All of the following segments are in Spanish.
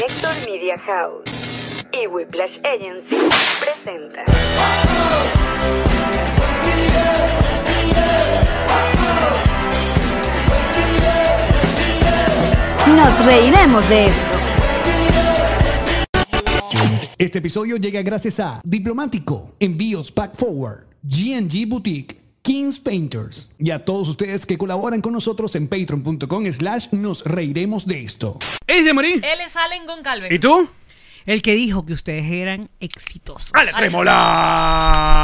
Connector Media House y Whiplash Agency presenta. Nos reiremos de esto. Este episodio llega gracias a Diplomático, Envíos Pack Forward, GNG Boutique, Kings Painters y a todos ustedes que colaboran con nosotros en patreon.com slash nos reiremos de esto. ¡Ey, se morí! Él es Allen Goncalves. ¿Y tú? El que dijo que ustedes eran exitosos. ¡Ale Trémola!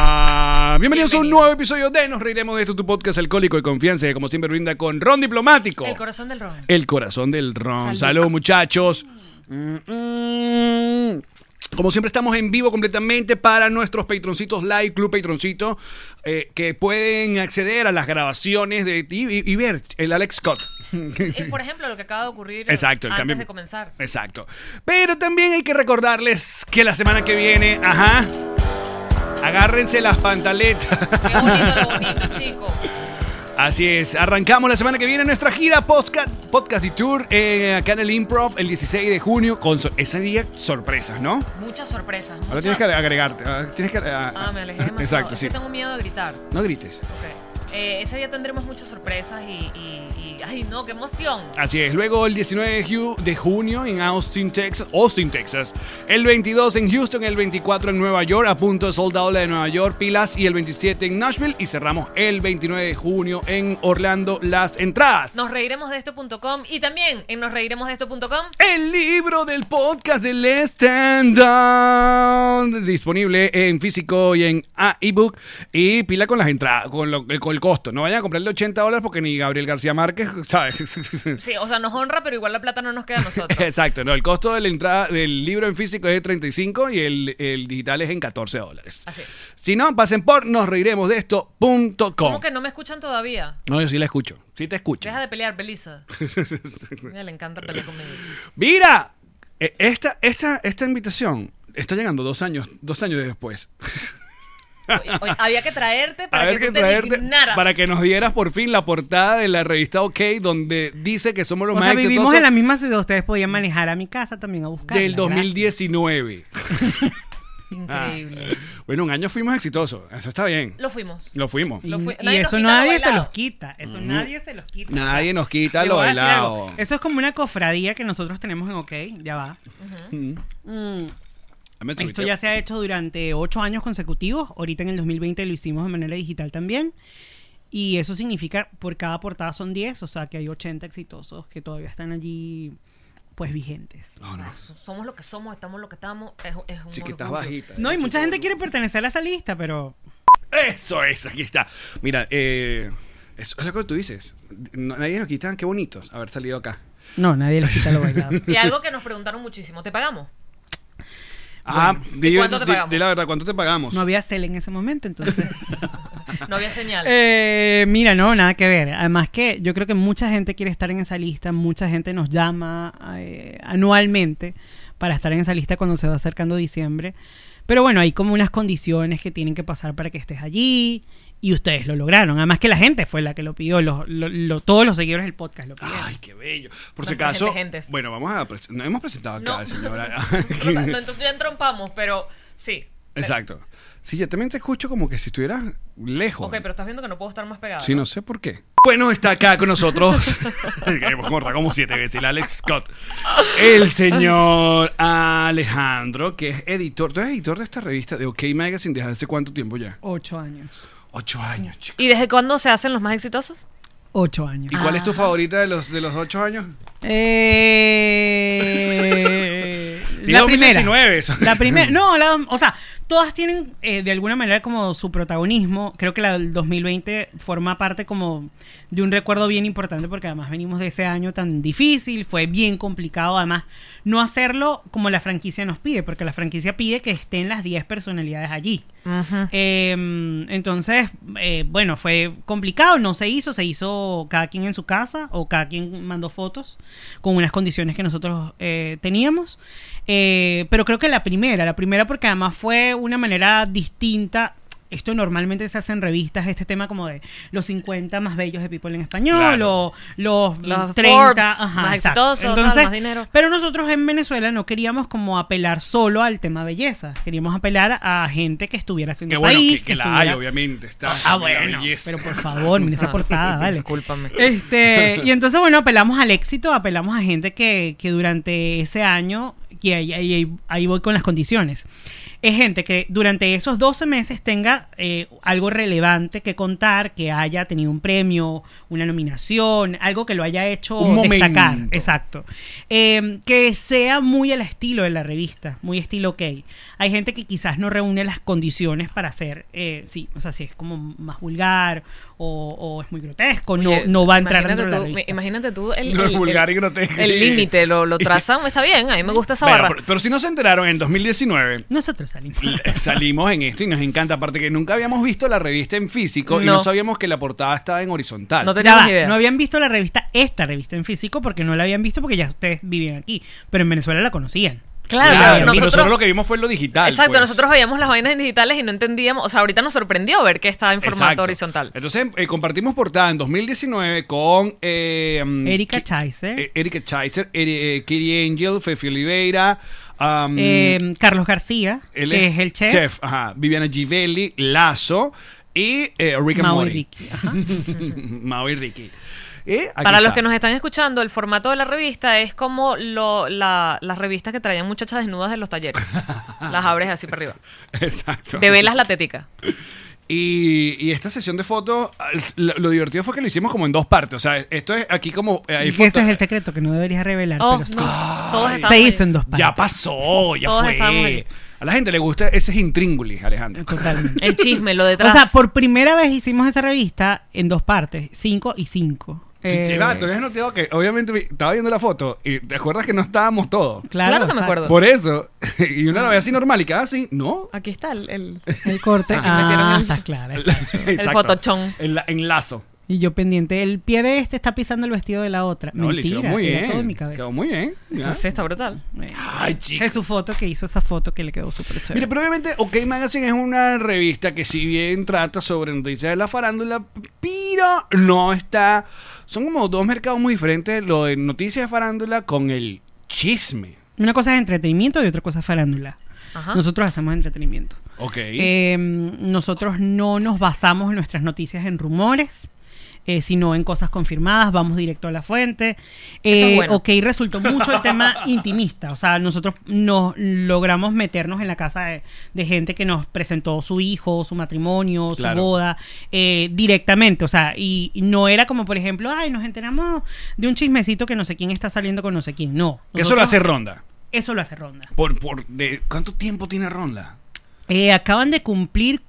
Bienvenidos a un nuevo episodio de Nos Reiremos de esto, tu podcast alcohólico de confianza que como siempre brinda con Ron Diplomático. El corazón del ron. El corazón del ron. Salud. Salud, muchachos. Mm, mm. Como siempre estamos en vivo completamente para nuestros patroncitos live, Club Patroncito, eh, que pueden acceder a las grabaciones de y, y- y ver el Alex Scott. Es, por ejemplo, lo que acaba de ocurrir Exacto, el antes cambio. de comenzar. Exacto. Pero también hay que recordarles que la semana que viene, ajá, agárrense las pantaletas. Qué bonito lo bonito, chico. Así es, arrancamos la semana que viene nuestra gira podcast, podcast y tour eh, acá en el Improv el 16 de junio con so- ese día sorpresas, ¿no? Muchas sorpresas. Ahora muchas- tienes que agregarte, ah, tienes que ah, Ah, me alejé demasiado. Exacto, Es sí. que tengo miedo de gritar. No grites. Ok. Eh, ese día tendremos muchas sorpresas y, y- y- ¡Ay, no! ¡Qué emoción! Así es, luego el 19 de ju- de junio en Austin, Texas, Austin, Texas, el 22 en Houston, el 24 en Nueva York, a punto de soldado de Nueva York, Pilas, y el 27 en Nashville, y cerramos el 29 de junio en Orlando las entradas. Nos reiremos de esto.com y también en nosreiremosdeesto.com El libro del podcast del Stand Down disponible en físico y en ah, ebook y pila con las entradas, con, lo- con el costo. No vayan a comprarle 80 dólares porque ni Gabriel García Márquez, ¿sabes? Sí, o sea, nos honra, pero igual la plata no nos queda a nosotros. Exacto, no, el costo de la entrada del libro en físico es de 35 y el, el digital es en 14 dólares. Así es. Si no, pasen por nosreiremosdeesto.com. ¿Cómo que no me escuchan todavía? No, yo sí la escucho. Sí te escucho. Deja de pelear, Belisa. Mira, le encanta pelear conmigo. Mira, eh, esta, esta, esta invitación está llegando dos años, dos años después. Oye, había que traerte para que que tú te traerte dignaras. para que nos dieras por fin la portada de la revista OK donde dice que somos los O más sea, vivimos en la misma ciudad. Ustedes podían manejar a mi casa también a buscar. del 2019. Increíble. Bueno, un año fuimos exitosos. Eso está bien. Lo fuimos. Lo fuimos. Y, Lo y nadie eso lo nadie se los quita. Eso nadie se los quita. Nadie nos quita lo bailado. Eso es como una cofradía que nosotros tenemos en OK. Ya va. Mm. Tu Esto ya se ha hecho durante ocho años consecutivos. Ahorita en el 2020 lo hicimos de manera digital también. Y eso significa, por cada portada son 10, o sea que hay 80 exitosos que todavía están allí, pues vigentes. No, no. So- Somos lo que somos, estamos lo que estamos. Es, es un Chiquitas bajitas. No, y mucha gente quiere pertenecer a esa lista, pero Eso es, aquí está. Mira, eh, eso es lo que tú dices. No- nadie nos quita, qué bonitos haber salido acá. no, nadie les quita lo bailado. Y algo que nos preguntaron muchísimo. ¿Te pagamos? Ah, di, cuánto te di- pagamos? di la verdad, ¿cuánto te pagamos? No había cel en ese momento, entonces. No había señal. Eh, mira, no, nada que ver. Además que yo creo que mucha gente quiere estar en esa lista, mucha gente nos llama eh, anualmente para estar en esa lista cuando se va acercando diciembre. Pero bueno, hay como unas condiciones que tienen que pasar para que estés allí y ustedes lo lograron. Además que la gente fue la que lo pidió, lo- lo- lo- todos los seguidores del podcast lo pidieron. Ay, qué bello. Por si acaso. Bueno, vamos a. pres- No hemos presentado acá no. al señor. no, entonces ya entrompamos, pero sí. Exacto. Sí, yo también te escucho como que si estuvieras lejos. Ok, pero estás viendo que no puedo estar más pegado. Sí, no sé por qué. Bueno, está acá con nosotros. Hemos contado como siete veces el Alex Scott. El señor Alejandro, que es editor. ¿Tú eres editor de esta revista de OK Magazine desde hace cuánto tiempo ya? Ocho años. Ocho años, chicos. ¿Y desde cuándo se hacen los más exitosos? Ocho años. ¿Y cuál es tu favorita de los, de los ocho años? Eh, la 2019 primera. eso. La primera. No, la- o sea, todas tienen eh, de alguna manera como su protagonismo. Creo que la del 2020 forma parte como de un recuerdo bien importante porque además venimos de ese año tan difícil, fue bien complicado además no hacerlo como la franquicia nos pide, porque la franquicia pide que estén las 10 personalidades allí. Eh, entonces, eh, bueno, fue complicado, no se hizo, se hizo cada quien en su casa o cada quien mandó fotos con unas condiciones que nosotros eh, teníamos. Eh, pero creo que la primera, la primera porque además fue una manera distinta esto normalmente se hace en revistas, este tema como de los 50 más bellos de People en español, Claro. o los, Los 30, Forbes ajá, más exacto. exitosos, Entonces, más dinero. pero nosotros en Venezuela no queríamos como apelar solo al tema belleza, queríamos apelar a gente que estuviera haciendo Que bueno, país, que, que la estuviera- hay, obviamente. Está Ah, bueno, belleza. pero por favor, mira esa portada, vale. Discúlpame. Este, y entonces, bueno, apelamos al éxito, apelamos a gente que, que durante ese año, y ahí- ahí voy con las condiciones, es gente que durante esos 12 meses tenga eh, algo relevante que contar, que haya tenido un premio, una nominación, algo que lo haya hecho Un destacar. momento. Exacto. Eh, que sea muy al estilo de la revista, muy estilo OK. Hay gente que quizás no reúne las condiciones para hacer, eh, sí, o sea, si es como más vulgar o, o es muy grotesco, no, Oye, no va a entrar imagínate dentro de la. Imagínate tú el, No, el- vulgar el- y grotesco. El límite, lo, lo trazan, está bien, a mí me gusta esa Bueno, barra. pero, pero si no se enteraron, en 2019 Nosotros salimos. salimos en esto y nos encanta. Aparte que nunca habíamos visto la revista en físico y No. sabíamos que la portada estaba en horizontal. No teníamos idea. no habían visto la revista, esta revista en físico, porque no la habían visto porque ya ustedes vivían aquí. Pero en Venezuela la conocían. Claro, Claro, nosotros, nosotros lo que vimos fue lo digital. Exacto, pues. nosotros veíamos las vainas en digitales y no entendíamos, o sea, ahorita nos sorprendió ver que estaba en formato Exacto. horizontal. Entonces eh, compartimos portada en 2019 con eh, mm, Erika Ki- Chaiser. eh, Erika Chaiser, Eri- eh, Kiri Angel, Fefi Oliveira, um, Eh, Carlos García, él que es, el chef. ajá, Viviana Givelli, Lazo y eh, Rick and Mau y. Ricky. Ajá. Mau y Ricky. Eh, Para los que nos están escuchando, el formato de la revista es como lo, la- las revistas que traían muchachas desnudas de los talleres. las abres así para arriba. Exacto. De velas la tetica. Y, y esta sesión de fotos, lo, lo divertido fue que lo hicimos como en dos partes. O sea, esto es aquí como. eh, hay Y que ese fotos- es el secreto que no deberías revelar. Oh, pero sí. no. Todos Se ahí. hizo en dos partes. Ya pasó, ya Todos fue. A la gente le gusta ese es intríngulis, Alejandro. Totalmente. El chisme, lo O detrás. sea, por primera vez hicimos esa revista en dos partes, cinco y cinco. Eh, Sí, va, tú habías notado que obviamente vi- estaba viendo la foto y te acuerdas que no estábamos todos. claro, Claro que me acuerdo. Por eso, y uno la ve así normal y queda así, no. Aquí está el, el- El corte. Ah, el- está claro. exacto. Exacto. fotochón. En, la- en lazo. Y yo pendiente, el pie de este está pisando el vestido de la otra. No, le Mentira, muy era bien. todo en mi cabeza. Quedó muy bien. Sí, está brutal. Eh, Ay, chica. Es su foto que hizo esa foto que le quedó súper chévere. Mire, pero obviamente OK Magazine es una revista que si bien trata sobre noticias de la farándula, pero no está... Son como dos mercados muy diferentes, lo de noticias de farándula con el chisme. Una cosa es entretenimiento y otra cosa es farándula. Ajá. Nosotros hacemos entretenimiento. Ok. Eh, nosotros no nos basamos en nuestras noticias en rumores, eh, sino en cosas confirmadas, vamos directo a la fuente. Es Eh, bueno. Ok, resultó mucho el tema intimista, o sea, nosotros nos logramos meternos en la casa de, de gente que nos presentó su hijo, su matrimonio, su boda, eh, directamente, o sea, y, y no era como, por ejemplo, ay, nos enteramos de un chismecito que no sé quién está saliendo con no sé quién, no. que eso lo hace Ronda. Eso lo hace Ronda. Por, por de, ¿Cuánto tiempo tiene Ronda? Eh, acaban de cumplir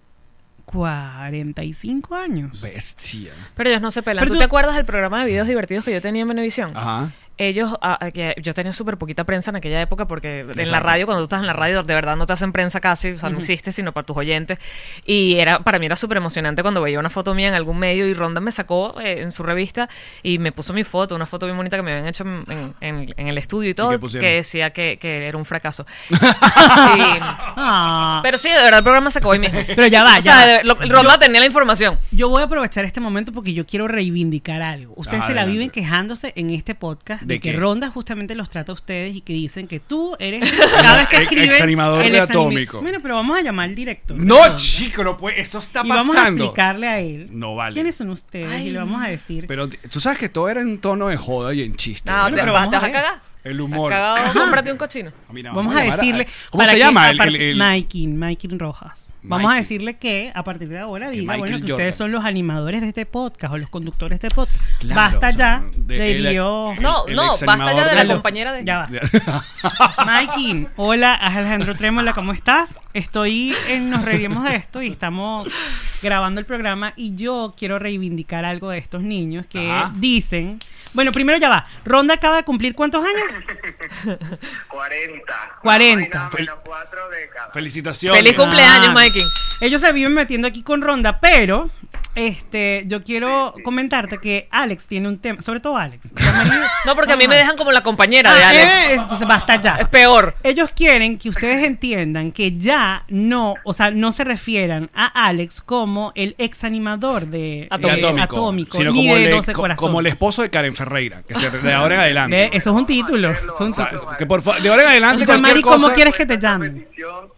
45 años. Bestia. Pero ellos no se pelan. Pero ¿Tú, tú- te acuerdas del programa de videos divertidos que yo tenía en Venevisión? Ajá. Ellos, ah, ah, que yo tenía súper poquita prensa en aquella época porque en la radio, cuando tú estás en la radio, de verdad no te hacen prensa casi, o sea, no existe, sino para tus oyentes. Y era para mí era súper emocionante cuando veía una foto mía en algún medio y Ronda me sacó eh, en su revista y me puso mi foto, una foto bien bonita que me habían hecho en, en- en- en el estudio y todo, que decía que, que era un fracaso. Y- Ah. pero sí, de verdad el programa se acabó ahí mismo. Pero ya va, O ya sea, va. de- lo- Ronda tenía la información. Yo voy a aprovechar este momento porque yo quiero reivindicar algo. Ustedes Ah, se la viven quejándose en este podcast de, ¿De que qué? Ronda justamente los trata a ustedes y que dicen que tú eres cada vez que Ex- el de Atómico. Bueno, pero vamos a llamar al director. No, Ronda. chico, no puede. Esto está Y vamos a pasando. explicarle a él No vale. quiénes son ustedes Ay, y le vamos a decir. Pero tú sabes que todo era en tono de joda y en chiste. No, ¿verdad? te, pero vas, vamos a a cagar. El humor. Cagado, cómprate un cochino. Mira, Vamos a llamar decirle. ¿Cómo para se llama? a El, el- el- Maikin, Maikin Rojas. Vamos a decirle que a partir de ahora Que diga bueno, que ustedes son los animadores de este podcast o los conductores de este podcast. Claro, Basta o sea, ya de- de el- lío. No, el no, basta ya de la compañera de. Ya va. Mikey, hola, Alejandro Trémola, ¿cómo estás? Estoy en Nos Reiríamos de Esto y estamos grabando el programa y yo quiero reivindicar algo de estos niños que Ajá. dicen... Bueno, primero ya va. Ronda acaba de cumplir cuántos años? 40. 40. Más o menos cuatro décadas. Felicitaciones. Feliz cumpleaños, Ah. Mikey. Ellos se viven metiendo aquí con Ronda, pero este, yo quiero comentarte que Alex tiene un tema, sobre todo Alex. No, porque a mí me dejan como la compañera de Ah, Alex. eh, entonces basta ya. Es peor. Ellos quieren que ustedes entiendan que ya no, o sea, no se refieran a Alex como el ex animador de Atómico. de Atómico, Atómico, sino ni como, de el, 12 co- corazones. como el esposo de Karen Ferreira, que se, de ahora en adelante. Ve, Eso es un título. eso es un O sea, título. que por fa- de ahora en adelante cualquier ¿cómo cosa... quieres que te llamen? Petición.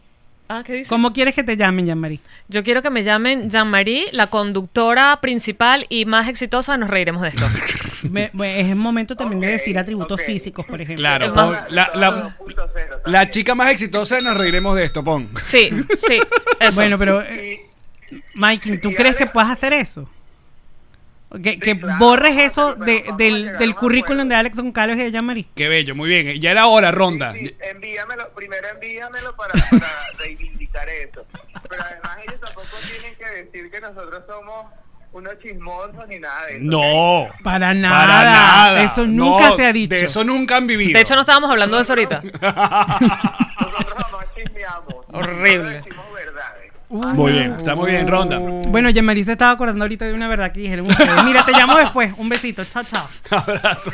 Ah, ¿qué dice? ¿Cómo quieres que te llamen, Jean-Marie? Yo quiero que me llamen Jean-Marie, la conductora principal y más exitosa. Nos reiremos de esto. Me- me- es momento también de Ok, decir atributos ok. físicos, por ejemplo. Claro, Es pon- más- la, la, 2.0 la también. chica más exitosa nos reiremos de esto, pon. Sí, sí. Eso. Bueno, pero, eh, Mikey, ¿tú y crees que Alex- puedas hacer eso? Que, que claro, borres eso pero de- del, del currículum de Alex Goncalves y de Jean-Marie. Qué bello, muy bien. Ya era hora, ronda. Sí, envíamelo, primero envíamelo para, para reivindicar eso. Pero además ellos tampoco tienen que decir que nosotros somos unos chismosos ni nada de eso. No. Para nada. Para nada. Eso nunca No, se ha dicho. De eso nunca han vivido. De hecho, no estábamos hablando de eso ahorita. Nosotros jamás chismeamos. Horrible. Nosotros Muy bien, está muy bien, ronda. Bueno, Jean-Marie se estaba acordando ahorita de una verdad que dijeron ustedes. Mira, te llamo después. Un besito. Chao, chao. Abrazo.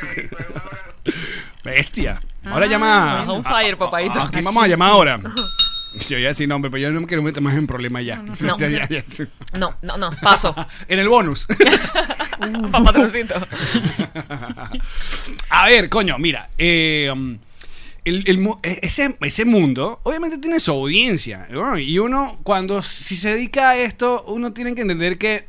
Bestia. Ahora Ah, llama. on fire, papadito. Aquí vamos a llamar ahora. Yo voy a decir nombre, pero yo no me quiero meter más en problemas ya. no. Ya, ya, ya. No, no, no. Paso. En el bonus. Papatroncito. A ver, coño, mira. eh, um, el, el mu- e- ese, ese mundo obviamente tiene su audiencia. ¿no? Y uno, cuando si se dedica a esto, uno tiene que entender que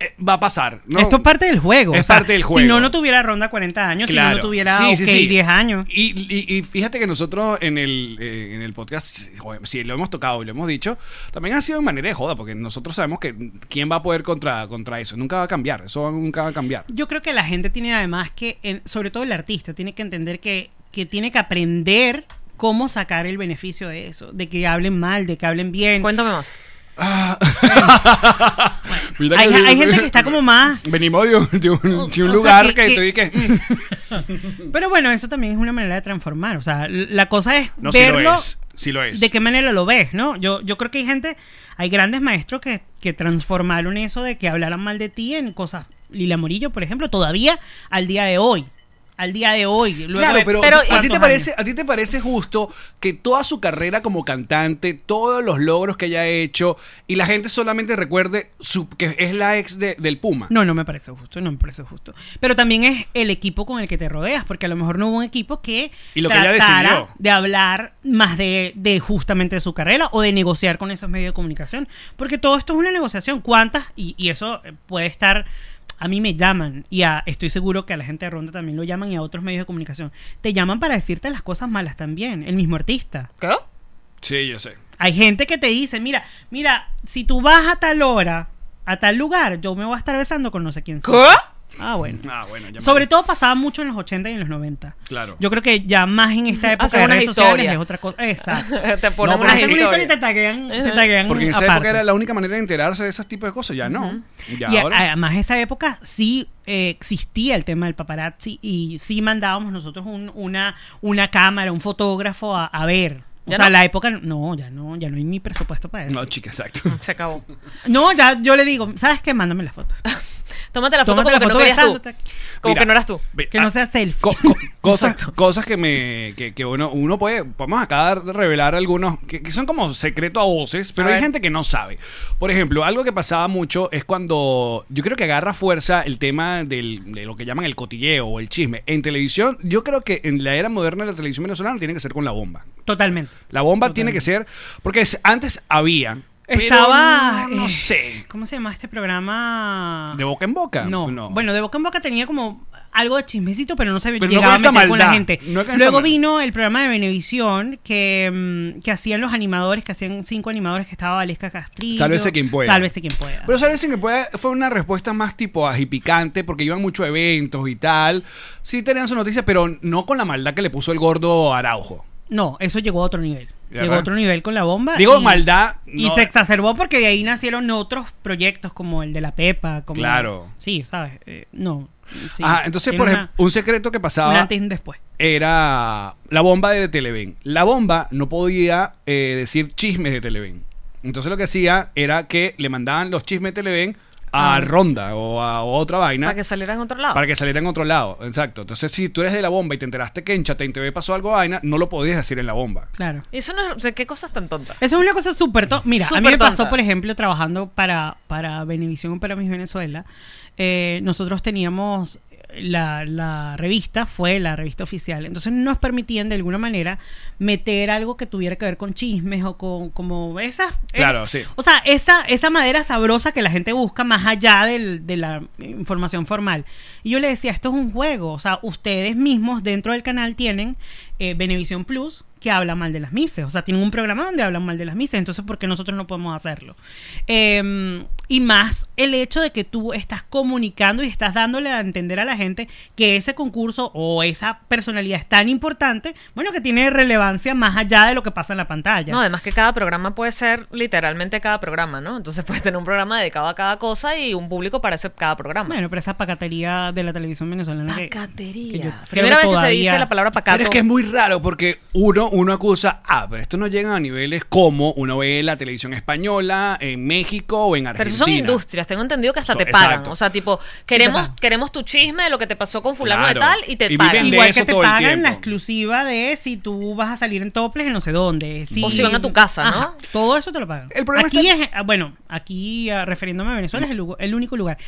eh, va a pasar. ¿no? Esto es parte del juego. Es o sea, parte del juego. Si no, no tuviera ronda 40 años. Si no, no tuviera Sí, sí, sí. 10 años. Y, y- y fíjate que nosotros en el, eh, en el podcast, sí, lo hemos tocado y lo hemos dicho, también ha sido de manera de joda, porque nosotros sabemos que quién va a poder contra, contra eso. Nunca va a cambiar, eso nunca va a cambiar. Yo creo que la gente tiene además que, en- sobre todo el artista, tiene que entender que, que tiene que aprender cómo sacar el beneficio de eso. De que hablen mal, de que hablen bien. Cuéntame más. Mira Hay, gente que está como más... Venimos de un, de un- de un O sea, lugar que- que, que- que... Pero bueno, eso también es una manera de transformar. O sea, la cosa es No, verlo lo es. Sí lo es. de qué manera lo ves, ¿no? Yo, yo creo que hay gente, hay grandes maestros que, que transformaron eso de que hablaran mal de ti en cosas. Lila Morillo, por ejemplo, todavía al día de hoy. Al día de hoy. luego Claro, pero, Pero, ¿a, ti te parece. ¿a ti te parece justo que toda su carrera como cantante, todos los logros que haya hecho, y la gente solamente recuerde su, que es la ex de- del Puma? No, no me parece justo, no me parece justo. Pero también es el equipo con el que te rodeas, porque a lo mejor no hubo un equipo que Y lo que ella tratara decidió. de hablar más de, de justamente de su carrera o de negociar con esos medios de comunicación. Porque todo esto es una negociación. ¿Cuántas? Y, y eso puede estar... A mí me llaman y a- estoy seguro que a la gente de Ronda también lo llaman y a otros medios de comunicación. Te llaman para decirte las cosas malas también, el mismo artista. ¿Qué? Sí, yo sé. Hay gente que te dice, mira, mira, si tú vas a tal hora, a tal lugar, yo me voy a estar besando con no sé quién. sea". Ah, bueno. Ah, bueno, ya me- Sobre todo pasaba mucho en los 80 y en los 90. Claro. Yo creo que ya más en esta época Hacer de redes sociales es otra cosa. Exacto. Te ponen No, una historia y te taguean, te taguean Porque en esa aparte. época era la única manera de enterarse de ese tipo de cosas, ya no. Ya Y ahora. además esa época sí eh, existía el tema del paparazzi y sí mandábamos nosotros un- una, una cámara, un fotógrafo a, a ver. O ¿Ya sea, no? la época, no, ya no, ya no hay ni presupuesto para eso. No, chica, exacto. Se acabó. No, ya yo le digo, ¿sabes qué? Mándame la foto. Tómate la foto Tómate como la que foto no querías tú. besándote. Como Mira, que no eras tú. Que no ah, sea selfie. co- co- cosas, cosas que me que, que uno, uno puede vamos acá a revelar algunos que, que son como secreto a voces pero A hay ver. gente que no sabe por ejemplo algo que pasaba mucho es cuando yo creo que agarra fuerza el tema del, de lo que llaman el cotilleo o el chisme en televisión yo creo que en la era moderna de la televisión venezolana tiene que ser con la bomba Totalmente. la bomba tiene que ser porque es- antes había pero Estaba. no, no eh, sé ¿Cómo se llama este programa? de boca en boca No. Bueno, de boca en boca tenía como algo de chismecito, pero no sabía Pero no llegaba a esa meter con la maldad, gente. no Luego vino el programa de Venevisión que, mm, que hacían los animadores, que hacían cinco animadores, que estaba Valesca Castrillo. Sálvese quien pueda. Sálvese quien pueda. Pero sabes que puede, fue una respuesta más tipo agipicante porque iban muchos eventos y tal. Sí tenían su noticia, pero no con la maldad que le puso el gordo Araujo. No, eso llegó a otro nivel. Llegó a otro nivel con la bomba. Digo y- maldad. Y no- se exacerbó porque de ahí nacieron otros proyectos como el de la Pepa. Como Claro. Sí, ¿sabes? Eh, no. sí. Ajá, entonces, por ejemplo, un secreto que un pasaba antes y un después. era la bomba de Televen. La bomba no podía eh, decir chismes de Televen. Entonces lo que hacía era que le mandaban los chismes de Televen a Ronda o a o otra vaina. Para que saliera en otro lado. Para que saliera en otro lado, exacto. Entonces, si tú eres de la bomba y te enteraste que en Chatein TV pasó algo vaina, no lo podías decir en la bomba. Claro. Y eso no es, o sea, qué cosas tan tontas. Eso es una cosa súper tonta. Mira, a mí me pasó, tonta. por ejemplo, trabajando para, para Benevisión para mis Venezuela. eh, nosotros teníamos la, la revista, fue la revista oficial. Entonces nos permitían de alguna manera meter algo que tuviera que ver con chismes o con como esas. Claro, es- sí. O sea, esa, esa madera sabrosa que la gente busca más allá del- de la información formal. Y yo le decía, esto es un juego. O sea, ustedes mismos dentro del canal tienen eh, Benevisión Plus que habla mal de las mises. O sea, tienen un programa donde hablan mal de las mises. Entonces, ¿por qué nosotros no podemos hacerlo? Eh, y más el hecho de que tú estás comunicando y estás dándole a entender a la gente que ese concurso o esa personalidad es tan importante, bueno, que tiene relevancia más allá de lo que pasa en la pantalla. No, además que cada programa puede ser literalmente cada programa, ¿no? Entonces puedes tener un programa dedicado a cada cosa y un público para ese cada programa. Bueno, pero esa pacatería de la televisión venezolana. Pacatería. que yo creo Primera vez que se dice la palabra pacato. Pero es que es muy raro porque uno, uno acusa, ah, pero esto no llega a niveles como uno ve la televisión española en México o en Pero Argentina. eso son industrias, tengo entendido que hasta So- te pagan. exacto. O sea, tipo, queremos, queremos tu chisme de lo que te pasó con fulano Claro. de tal y te Y pagan. viven de Igual eso que te pagan la exclusiva de si tú vas a salir en toples en no sé dónde. O si van a tu casa, ¿no? todo eso te lo pagan. El problema aquí está- es, ah, bueno, aquí ah, refiriéndome a Venezuela es el único lugar.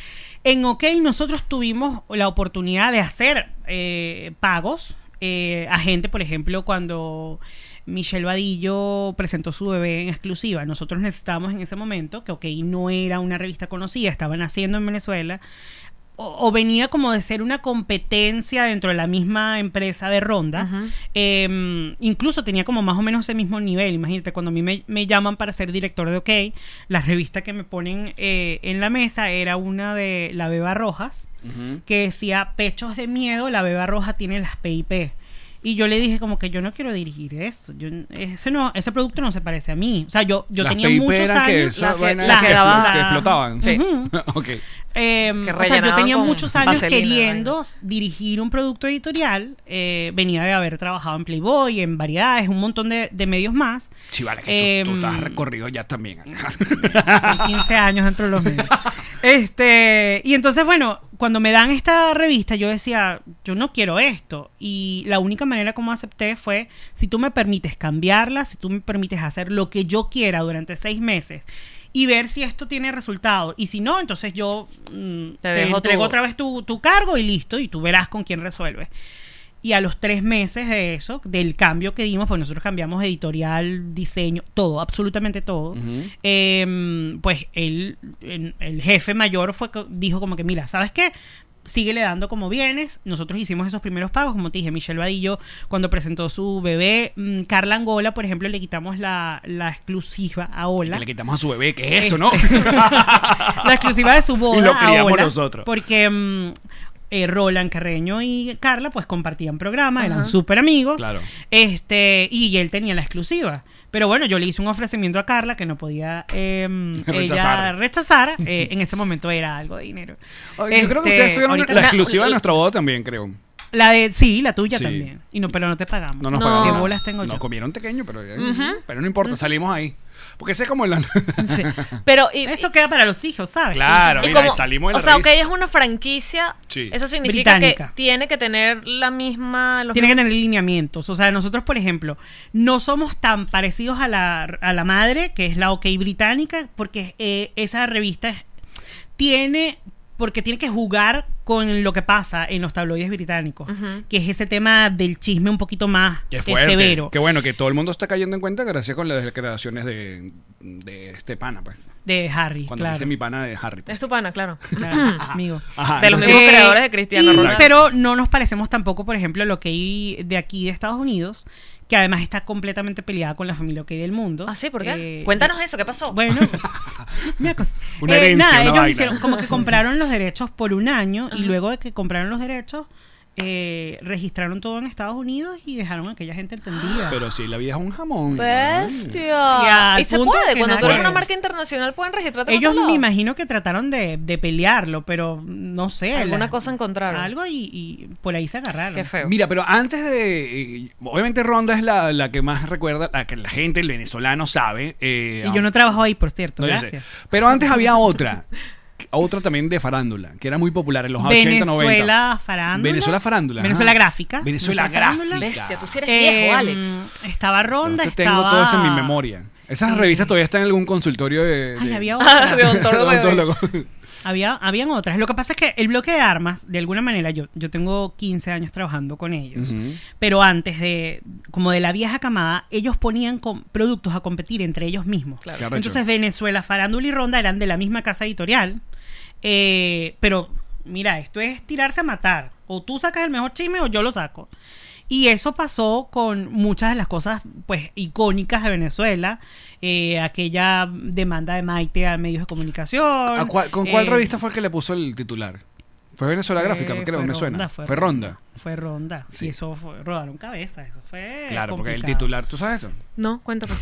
En OK nosotros tuvimos la oportunidad de hacer eh, pagos eh, a gente, por ejemplo, cuando Michelle Vadillo presentó su bebé en exclusiva. Nosotros necesitábamos en ese momento, que OK no era una revista conocida, estaban haciendo en Venezuela, o, o venía como de ser una competencia dentro de la misma empresa de ronda. Eh, incluso tenía como más o menos ese mismo nivel. Imagínate, cuando a mí me, me llaman para ser director de OK, la revista que me ponen eh, en la mesa era una de La Beba Rojas, Que decía Pechos de Miedo, La Beba Roja tiene las PIP. Y yo le dije como que yo no quiero dirigir eso. Yo, ese, no, ese producto no se parece a mí. O sea, yo, yo Las tenía PIP muchos eran que años. eso, las que- las que, que daba- que explotaban. Sí. Ujú. ok. Eh, Que o sea, yo rellenaban tenía muchos años vaselina, queriendo dirigir un producto editorial. eh, venía de haber trabajado en Playboy, en Variedades, un montón de, de medios más. Chivala, que tú, tú Em, estás recorrido ya también. Son 15 años dentro de los medios. Este, y entonces, bueno, cuando me dan esta revista, yo decía, yo no quiero esto. Y la única manera como acepté fue, si tú me permites cambiarla, si tú me permites hacer lo que yo quiera durante seis meses y ver si esto tiene resultado. Y si no, entonces yo mm, te, dejo tu- entrego otra vez tu, tu cargo y listo, y tú verás con quién resuelves. Y a los tres meses de eso, del cambio que dimos, pues nosotros cambiamos editorial, diseño, todo, absolutamente todo. Eh, pues en- el jefe mayor fue dijo como que, mira, ¿sabes qué? Síguele dando como vienes. Nosotros hicimos esos primeros pagos, como te dije, Michelle Vadillo, cuando presentó su bebé, mm, Carla Angola, por ejemplo, le quitamos la, la exclusiva a Ola. Que le quitamos a su bebé, ¿qué es eso, no? la exclusiva de su boda. Y lo a criamos Ola, nosotros. Porque mm, eh, Roland Carreño y Carla pues compartían programa, eran súper amigos. Claro. Este, y él tenía la exclusiva. Pero bueno, yo le hice un ofrecimiento a Carla que no podía eh, Rechazar. ella rechazar. Eh, en ese momento era algo de dinero. Yo creo que Este, ustedes tuvieron ahorita la la- exclusiva de nuestro boda también, creo. La de, sí, la tuya Sí. también. Y no, pero no te pagamos. No nos No. pagaron. ¿Qué bolas tengo Nos yo? comieron pequeño, pero, pero no importa, salimos ahí. Porque ese es como la... Sí. Pero, y, Eso queda para los hijos, ¿sabes? Claro, y mira, como- salimos de la o sea, revista. ok, es una franquicia. Sí. Eso significa Británica. que tiene que tener la misma. los Tiene que tener lineamientos. O sea, nosotros, por ejemplo, no somos tan parecidos a la, a la madre, que es la OK británica, porque eh, esa revista es- tiene porque tiene que jugar con lo que pasa en los tabloides británicos, que es ese tema del chisme un poquito más Qué eh, fuerte. severo Qué bueno que todo el mundo está cayendo en cuenta gracias con las declaraciones de, de este pana, pues. de Harry, Cuando claro. dice mi pana de Harry. pues. Es tu pana, claro. Claro, amigo. Ajá, De los mismos creadores de Cristiano y- Ronaldo. Pero no nos parecemos tampoco, por ejemplo, lo que hay de aquí de Estados Unidos, que además está completamente peleada con la familia OK del mundo. ¿Ah, sí? ¿Por qué? Eh, Cuéntanos eso, ¿qué pasó? Bueno, una Eh, herencia, nada, una ellos vaina. hicieron como que compraron los derechos por un año y luego de que compraron los derechos, eh, registraron todo en Estados Unidos y dejaron a aquella gente entendida. Pero sí, la vida es un jamón. Bestia. Y se puede. Cuando tú eres una marca internacional, pueden registrarte en Ellos me imagino que trataron de, de pelearlo, pero no sé. Alguna la- cosa encontraron. Algo y, y por ahí se agarraron. Qué feo. Mira, pero antes de. eh, Obviamente, Ronda es la, la que más recuerda, la que la gente, el venezolano, sabe. eh, Y yo no trabajo ahí, por cierto. No, gracias. Pero antes había otra. otra también de farándula, que era muy popular en los 80, 90. Venezuela farándula. Venezuela farándula. Venezuela ajá. gráfica. Venezuela farándula. gráfica. Bestia, tú sí eres Eh, viejo, Alex. Estaba Ronda, Yo te tengo estaba... todo eso en mi memoria. Esas revistas todavía están en algún consultorio de. Ay, de- había Ah, otra. de odontólogo. Había, habían otras. Lo que pasa es que el bloque de armas, de alguna manera, yo, yo tengo 15 años trabajando con ellos, pero antes de, como de la vieja camada, ellos ponían com- productos a competir entre ellos mismos. Claro. Entonces Venezuela, Farándula y Ronda eran de la misma casa editorial, eh, pero mira, esto es tirarse a matar. O tú sacas el mejor chisme o yo lo saco. Y eso pasó con muchas de las cosas pues icónicas de Venezuela, eh, aquella demanda de Maite a medios de comunicación. ¿A cuál- ¿Con cuál eh, revista fue el que le puso el titular? Fue Venezuela Gráfica, eh, creo, me suena. Fue, Ronda. Fue Ronda. Sí. Y eso fue, rodaron cabeza, eso fue Claro, porque el titular, ¿tú sabes eso? No, cuéntame.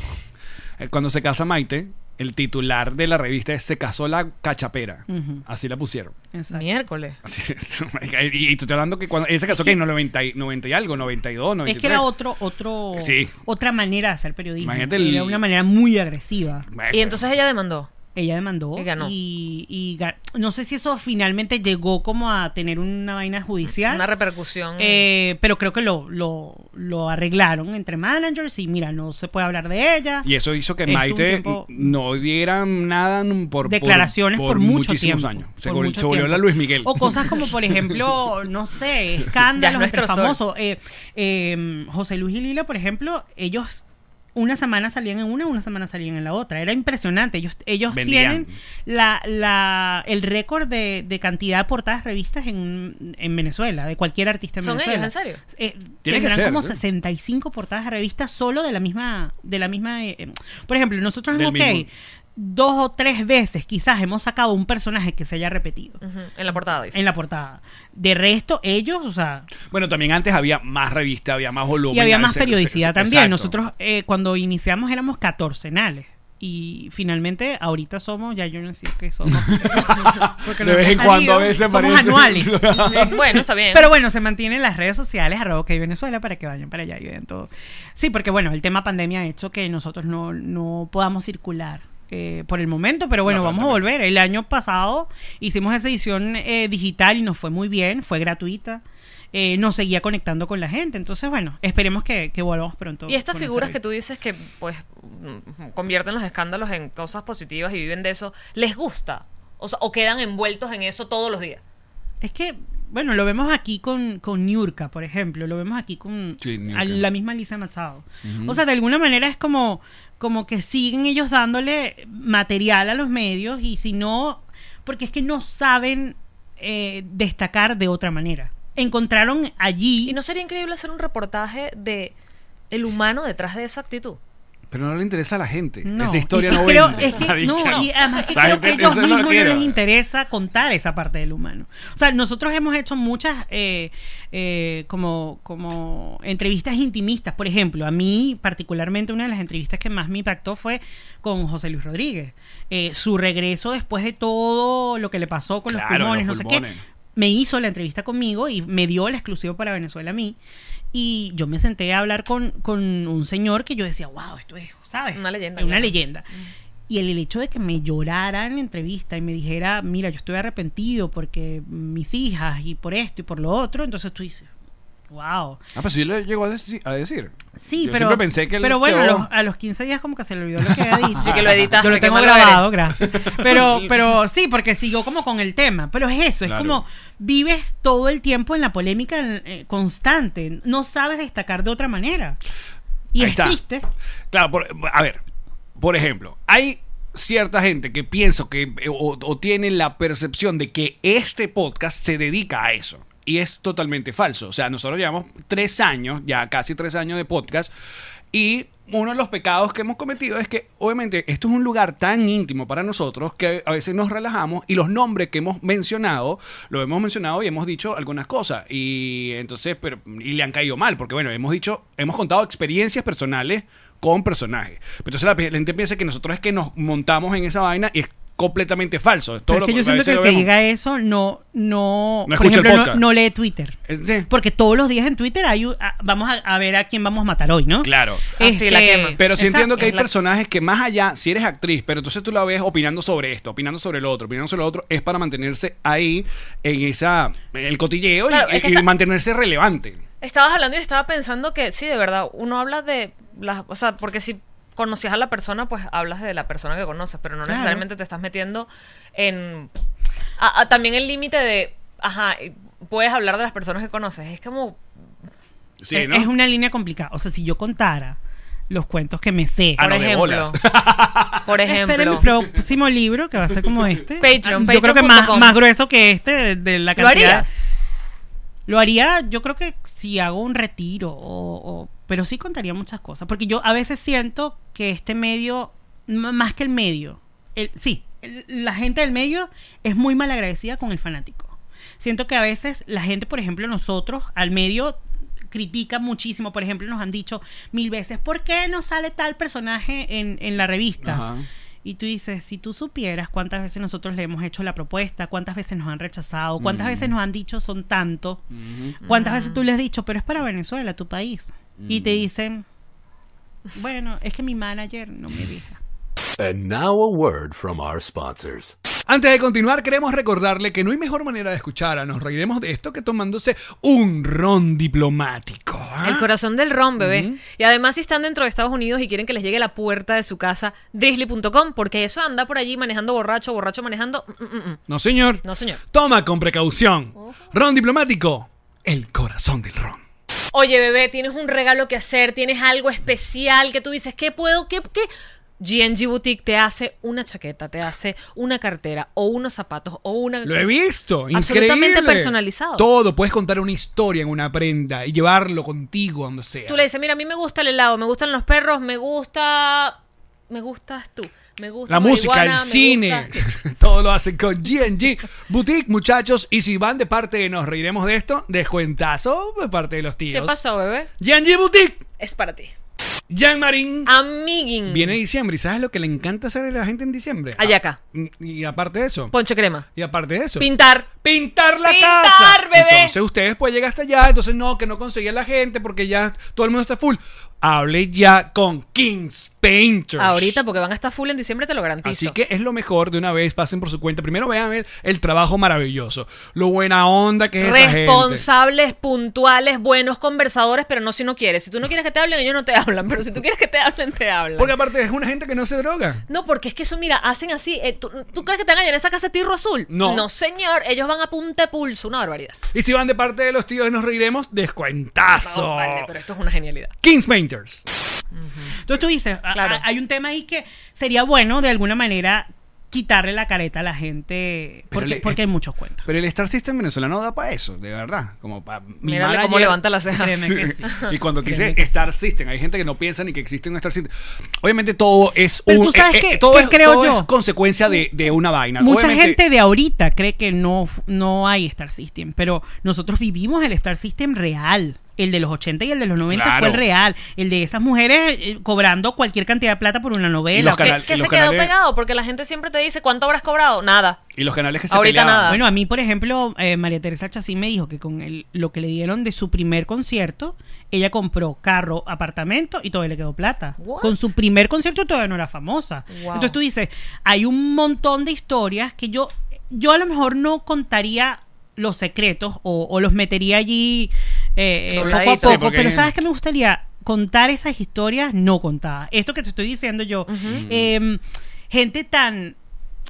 Eh, Cuando se casa Maite, el titular de la revista es Se casó la cachapera. Así la pusieron. Exacto. Miércoles. Así es. y, y tú estoy hablando que cuando ella se casó que en 90, y- 90 y algo, 92, 93. Es que era otro, otro, Sí. otra manera de hacer periodismo. Imagínate el- Era una manera muy agresiva. Y entonces ella demandó. Ella demandó Y ganó. y, no sé si eso finalmente llegó como a tener una vaina judicial. Una repercusión. eh, pero creo que lo, lo, lo arreglaron entre managers y mira, no se puede hablar de ella. Y eso hizo que Maite no diera nada por declaraciones por, mucho muchísimos tiempo. años. Se, por mucho se volvió tiempo. la Luis Miguel. O cosas como, por ejemplo, no sé, escándalos nuestro entre famosos. Eh, eh, José Luis y Lila, por ejemplo, ellos una semana salían en una, una semana salían en la otra. Era impresionante. Ellos, ellos Vendían. tienen la, la, el récord de, de cantidad de portadas revistas en, en Venezuela, de cualquier artista en ¿Son Venezuela. ellos, en serio? Eh, Tiene que ser, como ¿sí? 65 portadas de revistas solo de la misma de la misma eh, eh, por ejemplo nosotros en Del OK mismo. Dos o tres veces quizás hemos sacado un personaje que se haya repetido En la portada, dice. en la portada de resto ellos o sea Bueno, también antes había más revista, había más volumen. y había más periodicidad también exacto. nosotros eh, cuando iniciamos éramos catorcenales y finalmente ahorita somos ya yo no sé qué somos Porque De vez en cuando a veces somos anuales Bueno, está bien. Pero bueno, se mantienen las redes sociales, arroba OK Venezuela, para que vayan para allá y vean todo. Sí, porque bueno, el tema pandemia ha hecho que nosotros no, no podamos circular. Eh, por el momento, pero bueno, No, vamos a volver. El año pasado hicimos esa edición eh, digital y nos fue muy bien, fue gratuita, eh, nos seguía conectando con la gente. Entonces, bueno, esperemos que, que volvamos pronto. Y estas figuras que tú dices que pues convierten los escándalos en cosas positivas y viven de eso, ¿les gusta? O, sea, o quedan envueltos en eso todos los días. Es que, bueno, lo vemos aquí con, con Niurka, por ejemplo, lo vemos aquí con Sí, Niurka. a la misma Lisa Machado. O sea, de alguna manera es como, como que siguen ellos dándole material a los medios y si no, porque es que no saben eh, destacar de otra manera. Encontraron allí... ¿Y no sería increíble hacer un reportaje de el humano detrás de esa actitud? Pero no le interesa a la gente. No, Esa historia no vende. es que, no, y además que La creo que ellos mismos no les interesa contar esa parte del humano. O sea, nosotros hemos hecho muchas eh, eh, como, como entrevistas intimistas. Por ejemplo, a mí particularmente una de las entrevistas que más me impactó fue con José Luis Rodríguez. Eh, su regreso después de todo lo que le pasó con Claro, los pulmones, los no pulmones. sé qué. Me hizo la entrevista conmigo y me dio el exclusivo para Venezuela a mí. Y yo me senté a hablar con, con un señor que yo decía, wow, esto es, ¿sabes? Una leyenda, Una claro. leyenda. Y el, el hecho de que me llorara en la entrevista y me dijera, mira, yo estoy arrepentido porque mis hijas y por esto y por lo otro, entonces tú dices, wow. Ah, pues sí le llegó a deci- a decir. Sí, Yo pero, siempre pensé que pero bueno, a quedó- los, a los 15 días como que se le olvidó lo que había dicho. Sí, que lo editaste, Yo lo tengo grabado, gracias. Pero, pero sí, porque siguió como con el tema. Pero es eso, Claro. es como vives todo el tiempo en la polémica eh, constante. No sabes destacar de otra manera. Y Ahí es está. triste. Claro, por- a ver, por ejemplo, hay cierta gente que piensa que eh, o, o tiene la percepción de que este podcast se dedica a eso. Y es totalmente falso. O sea, nosotros llevamos tres años, ya casi tres años de podcast, y uno de los pecados que hemos cometido es que, obviamente, esto es un lugar tan íntimo para nosotros que a veces nos relajamos y los nombres que hemos mencionado, lo hemos mencionado y hemos dicho algunas cosas. Y entonces, pero, y le han caído mal, porque bueno, hemos dicho, hemos contado experiencias personales con personajes. Entonces la gente piensa que nosotros es que nos montamos en esa vaina y es completamente falso. Todo Pero es lo que yo siento que el lo que diga eso no, no, No por ejemplo, no, podcast. no lee Twitter. Sí, Porque todos los días en Twitter hay vamos a, a ver a quién vamos a matar hoy, ¿no? Claro. Sí, la quema. Pero sí exacto. entiendo que hay personajes que más allá, si eres actriz, pero entonces tú la ves opinando sobre esto, opinando sobre el otro, opinando sobre el otro, es para mantenerse ahí en esa, en el cotilleo y- Claro, y, es que y está- mantenerse relevante. Estabas hablando y estaba pensando que sí, de verdad, uno habla de las, o sea, porque si conocías a la persona, pues hablas de la persona que conoces, pero no Claro. necesariamente te estás metiendo en a- a- también el límite de, ajá, puedes hablar de las personas que conoces, es como Sí, es, ¿no? es una línea complicada. O sea, si yo contara los cuentos que me sé. Ah, por no, de ejemplo, por Esperen mi ejemplo, próximo libro, que va a ser como este. Patreon, Yo creo que más, más grueso que este, de, de la ¿lo cantidad. harías? Lo haría, yo creo que si hago un retiro, o, pero sí contaría muchas cosas. Porque yo a veces siento que este medio, más que el medio, el- sí, la gente del medio es muy mal agradecida con el fanático. Siento que a veces la gente, por ejemplo, nosotros al medio critica muchísimo. Por ejemplo, nos han dicho mil veces, ¿por qué no sale tal personaje en, en la revista? Ajá. Y tú dices, si tú supieras cuántas veces nosotros le hemos hecho la propuesta, cuántas veces nos han rechazado, cuántas veces nos han dicho son tanto, cuántas veces tú les has dicho, pero es para Venezuela, tu país. Y te dicen, bueno, es que mi manager no me deja. And now a word from our sponsors. Antes de continuar, queremos recordarle que no hay mejor manera de escuchar a Nos Reiremos de esto que tomándose un ron diplomático. ¿ah? El corazón del ron, bebé. Y además, si están dentro de Estados Unidos y quieren que les llegue a la puerta de su casa, drizzly.com, porque eso anda por allí manejando borracho, borracho manejando. mm, mm, mm. No, señor. No, señor. Toma con precaución. Ron diplomático, el corazón del ron. Oye, bebé, tienes un regalo que hacer, tienes algo especial que tú dices, ¿qué puedo? ¿Qué? qué? GNG Boutique te hace una chaqueta, te hace una cartera o unos zapatos o una... Lo he visto, Absolutamente increíble. personalizado. Todo, puedes contar una historia en una prenda y llevarlo contigo donde sea. Tú le dices, mira, a mí me gusta el helado, me gustan los perros, me gusta... Me gustas tú. Me gusta La música, el cine, todo lo hacen con GNG Boutique, muchachos. Y si van de parte de Nos Reiremos de esto, descuentazo de parte de los tíos. ¿Qué pasó, bebé? GNG Boutique, Es para ti. Jean Marín. Amiguin. Viene diciembre y ¿sabes lo que le encanta hacer a la gente en diciembre? Ayaca. Ah, y aparte de eso. Ponche crema. Y aparte de eso. Pintar. pintar la Pintar, casa. bebé. Entonces ustedes pueden llegar hasta allá, entonces no, que no conseguía la gente porque ya todo el mundo está full. Hable ya con Kings Painters. Ahorita, porque van a estar full en diciembre, te lo garantizo. Así que es lo mejor de una vez, pasen por su cuenta. Primero vean el, el trabajo maravilloso, lo buena onda que es esa gente. Responsables, puntuales, buenos conversadores, pero no si no quieres. Si tú no quieres que te hablen, ellos no te hablan. Pero si tú quieres que te hablen, te hablan. Porque aparte es una gente que no se droga. No, porque es que eso, mira, hacen así. eh, ¿tú, tú crees que te van a llenar esa casa de tirro azul? No. No, señor. Ellos van a punta de pulso. Una barbaridad. Y si van de parte de los tíos, nos reiremos. Descuentazo. No, vale, pero esto es una genialidad. Kings Painters. Entonces tú dices, a- Claro. a- hay un tema ahí que sería bueno de alguna manera quitarle la careta a la gente porque, le- porque hay muchos cuentos. Pero el Star System venezolano da para eso, de verdad. Como para Mírale cómo levanta las cejas. Que sí. y cuando quise que Star System, hay gente que no piensa ni que existe un Star System. Obviamente todo es Pero un tú sabes qué- todo, qué es, creo todo yo. es consecuencia de, de una vaina. Mucha Obviamente- gente de ahorita cree que no, no hay Star System, pero nosotros vivimos el Star System real. El de los 80 y el de los 90 Claro. fue el real. El de esas mujeres eh, cobrando cualquier cantidad de plata por una Y novela. los Que, se quedó canales- pegado, porque la gente siempre te dice, ¿cuánto habrás cobrado? Nada. Y los canales que se Ahorita peleaban. nada. Bueno, a mí, por ejemplo, eh, María Teresa Chacín me dijo que con el, lo que le dieron de su primer concierto, ella compró carro, apartamento y todavía le quedó plata. What? Con su primer concierto todavía no era famosa. Wow. Entonces tú dices, hay un montón de historias que yo, yo a lo mejor no contaría los secretos o, o los metería allí eh, eh, poco a poco, Sí, porque- pero ¿sabes qué me gustaría? Contar esas historias no contadas. Esto que te estoy diciendo yo, em, gente tan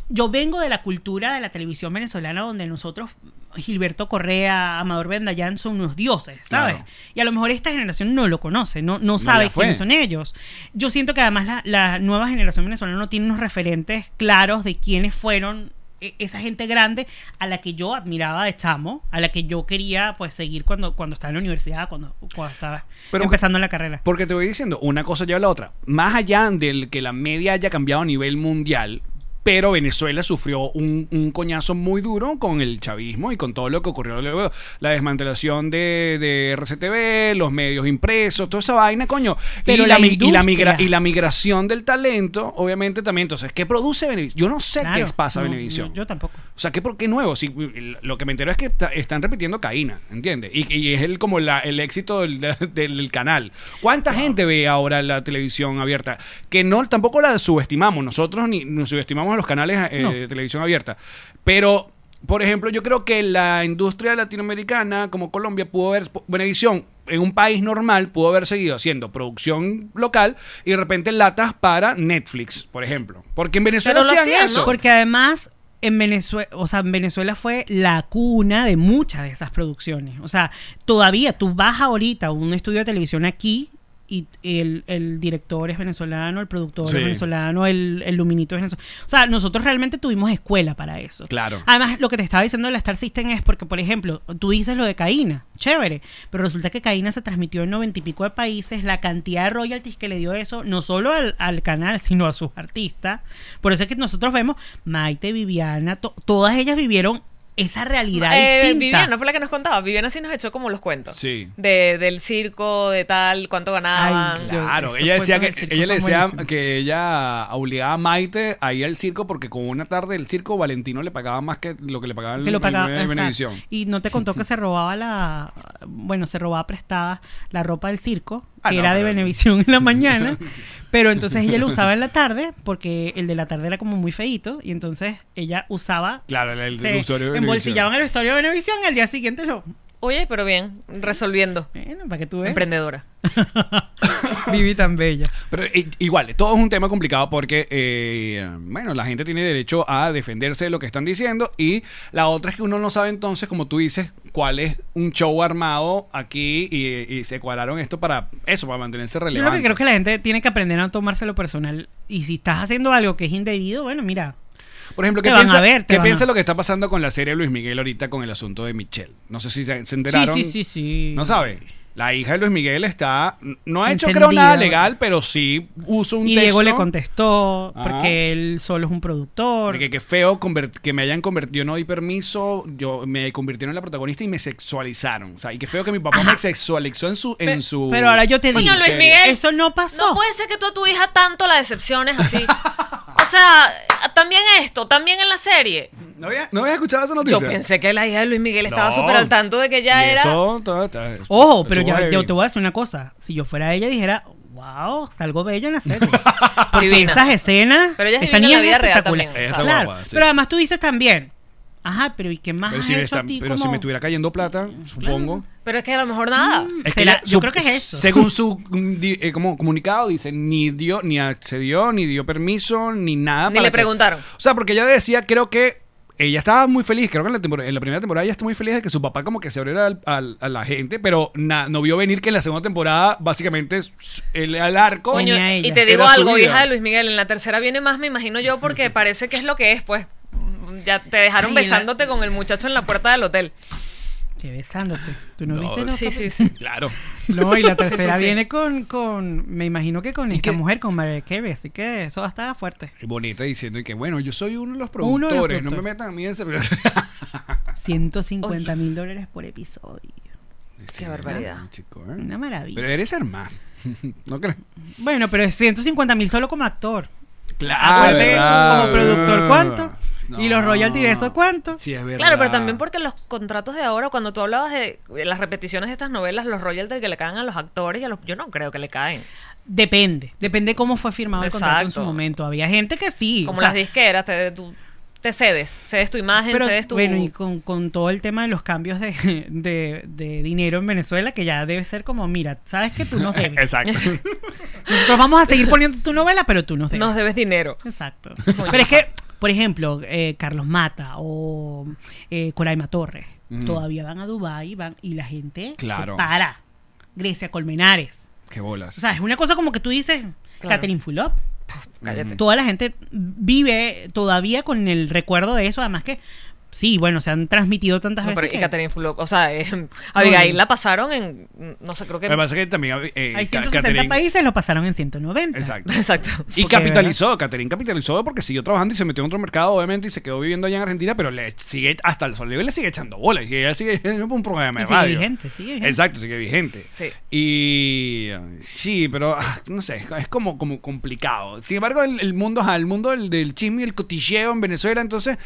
yo vengo de la cultura de la televisión venezolana donde nosotros, Gilberto Correa, Amador Bendayán, son unos dioses, ¿sabes? Claro. Y a lo mejor esta generación no lo conoce, no, no sabe quiénes son ellos. Yo siento que además la, la nueva generación venezolana no tiene unos referentes claros de quiénes fueron esa gente grande a la que yo admiraba de chamo, a la que yo quería pues seguir cuando, cuando estaba en la universidad, cuando, cuando estaba Pero- empezando la carrera. Porque te voy diciendo, una cosa lleva a la otra. Más allá del que la media haya cambiado a nivel mundial, pero Venezuela sufrió un, un coñazo muy duro con el chavismo y con todo lo que ocurrió luego, la desmantelación de, de RCTV, los medios impresos, toda esa vaina, coño. Pero y, la y, la migra- industria. y la migración del talento, obviamente también. Entonces, ¿qué produce Venevisión? Yo no sé Claro, qué pasa no, yo tampoco. O sea, ¿qué, por qué nuevo? Si, lo que me entero es que están repitiendo Caína, ¿entiendes? Y, y es el, como la- el éxito del, del canal. ¿Cuánta gente ve ahora la televisión abierta? Que no tampoco la subestimamos. Nosotros ni nos subestimamos a los canales eh, No. de televisión abierta. Pero, por ejemplo, yo creo que la industria latinoamericana, como Colombia, pudo haber. Venevisión, en un país normal, pudo haber seguido haciendo producción local y de repente latas para Netflix, por ejemplo. Porque en Venezuela Pero lo hacían hacían, eso. ¿no? Porque además en Venezuela, o sea, en Venezuela fue la cuna de muchas de esas producciones. O sea, todavía tú vas ahorita a un estudio de televisión aquí y el, el director es venezolano, el productor Sí. es venezolano, el, el luminito es venezolano. O sea, nosotros realmente tuvimos escuela para eso. Claro. Además, lo que te estaba diciendo de la Star System es porque, por ejemplo, tú dices lo de Caína, chévere, pero resulta que Caína se transmitió en noventa y pico de países, la cantidad de royalties que le dio eso, no solo al, al canal, sino a sus artistas. Por eso es que nosotros vemos Maite, Viviana, to- todas ellas vivieron esa realidad Eh, distinta. Viviana fue la que nos contaba. Viviana sí nos echó como los cuentos. Sí. De, del circo, de tal, cuánto ganaban. Ay, Claro, ella decía que ella le decía buenísimos. que ella obligaba a Maite a ir al circo porque con una tarde del circo Valentino le pagaba más que lo que le pagaba que lo pagaba en exacto. Venevisión. y no te contó que se robaba la bueno se robaba prestada la ropa del circo Ah, que no, era de Venevisión en la mañana pero entonces ella lo usaba en la tarde porque el de la tarde era como muy feito y entonces ella usaba Claro, el, el se vestuario de embolsillaban Venevisión. el vestuario de Venevisión y al día siguiente lo Oye, pero bien, resolviendo. bueno para que tú veas Emprendedora. Vivi tan bella Pero eh, igual, todo es un tema complicado porque, eh, bueno, la gente tiene derecho a defenderse de lo que están diciendo y la otra es que uno no sabe entonces, como tú dices, cuál es un show armado aquí y, y se cuadraron esto para eso, para mantenerse yo relevante. lo que creo que la gente tiene que aprender a no tomárselo personal y si estás haciendo algo que es indebido bueno mira Por ejemplo, ¿qué piensa, ver, ¿qué piensa lo que está pasando con la serie Luis Miguel ahorita con el asunto de Michelle? No sé si se, se enteraron. sí sí sí sí No sabe. La hija de Luis Miguel está. No ha hecho, Encendida. creo, nada legal, pero sí uso un y texto. Diego le contestó Ajá. porque él solo es un productor. de que, que feo que me hayan convertido, no di permiso, yo me convirtieron en la protagonista y me sexualizaron. O sea, y que feo que mi papá me sexualizó en su. Pe- En su Pero ahora yo te digo, Coño, Luis Miguel. eso no pasó. No puede ser que tú a tu hija tanto la decepciones así. O sea, también esto, también en la serie. ¿No había, ¿No había escuchado esa noticia? Yo pensé que la hija de Luis Miguel estaba No. súper al tanto de que ya Y era. Eso, todo- todo- Ojo, pero estuvo ya, heavy. yo te voy a decir una cosa. Si yo fuera ella, dijera, wow, salgo bella en la serie. Porque Divina. esas escenas, Pero ella es esa divina en niña la vida es real espectacular. también. Ella está Claro, guapa, sí. pero además tú dices también, ajá, pero ¿y qué más Pero, has si, me hecho está- a ti pero si como- me estuviera cayendo plata, supongo. Pero es que a lo mejor nada. Es que ella- yo su- creo que es eso. Según su mm, di- eh, como comunicado, dice, ni dio, ni accedió, ni dio permiso, ni nada. Ni para le que- preguntaron. O sea, porque ella decía, creo que ella estaba muy feliz, creo que en la, tempor- en la primera temporada ella está muy feliz de que su papá como que se abriera al- al- a la gente, pero na- no vio venir que en la segunda temporada básicamente el, al arco. Coño, Tenía y te digo Era su algo, vida. hija de Luis Miguel, en la tercera viene más, me imagino yo, porque parece que es lo que es, pues. Ya te dejaron Ay, la- besándote con el muchacho en la puerta del hotel. Que besándote. ¿Tú no, No, viste? los Sí, sí, sí. Claro. No, y la tercera sí, sí. viene con, con, me imagino que con ¿Y esta qué? mujer, con Mariah Carey, así que eso va a estar fuerte. Y bonita diciendo y que bueno, yo soy uno de los Uno de los productores, no me metan a mí en ese... 150 mil dólares por episodio. Sí, barbaridad. chico, ¿eh? Una maravilla. Pero eres ser más. ¿No crees? Bueno, pero es 150 mil solo como actor. Claro. Como productor, ¿cuánto? No. Y los royalties de eso, ¿cuánto? Sí, es verdad. Claro, pero también porque los contratos de ahora, cuando tú hablabas de las repeticiones de estas novelas, los royalties que le caen a los actores, y a los, yo no creo que le caen. Depende. Depende cómo fue firmado el contrato en su momento. Había gente que sí. Como o sea, las disqueras, te, tú te cedes, cedes tu imagen, pero, cedes tu... bueno, y con, con todo el tema de los cambios de, de- de dinero en Venezuela, que ya debe ser como, mira, sabes que tú nos debes. Exacto. Nosotros vamos a seguir poniendo tu novela, pero tú nos debes. Nos debes dinero. Exacto. Pero es que, por ejemplo, eh, Carlos Mata o eh, Coraima Torres todavía van a Dubái van, y la gente Claro. se para. Grecia Colmenares. Qué bolas. O sea, es una cosa como que tú dices, Claro. Catherine Fulop. Cállate. Toda la gente vive todavía con el recuerdo de eso, además que sí, bueno, se han transmitido tantas No, pero veces. y que- Catherine Fulop, o sea, eh, Abigail la pasaron en, no sé, creo que... Que pasa que también. eh, Hay Ca- 170 Catherine- países, lo pasaron en 190. Exacto. Exacto. Y Porque, capitalizó, Catherine capitalizó porque siguió trabajando y se metió en otro mercado, obviamente, y se quedó viviendo allá en Argentina, pero le sigue, hasta el sol de hoy le sigue echando bolas. Y ella sigue un programa de Y sigue vigente, sigue vigente. Exacto, sigue vigente. Sí. Y sí, pero ah, no sé, es- como, como complicado. Sin embargo, el, el mundo, el mundo del, del chisme y el cotilleo en Venezuela, entonces,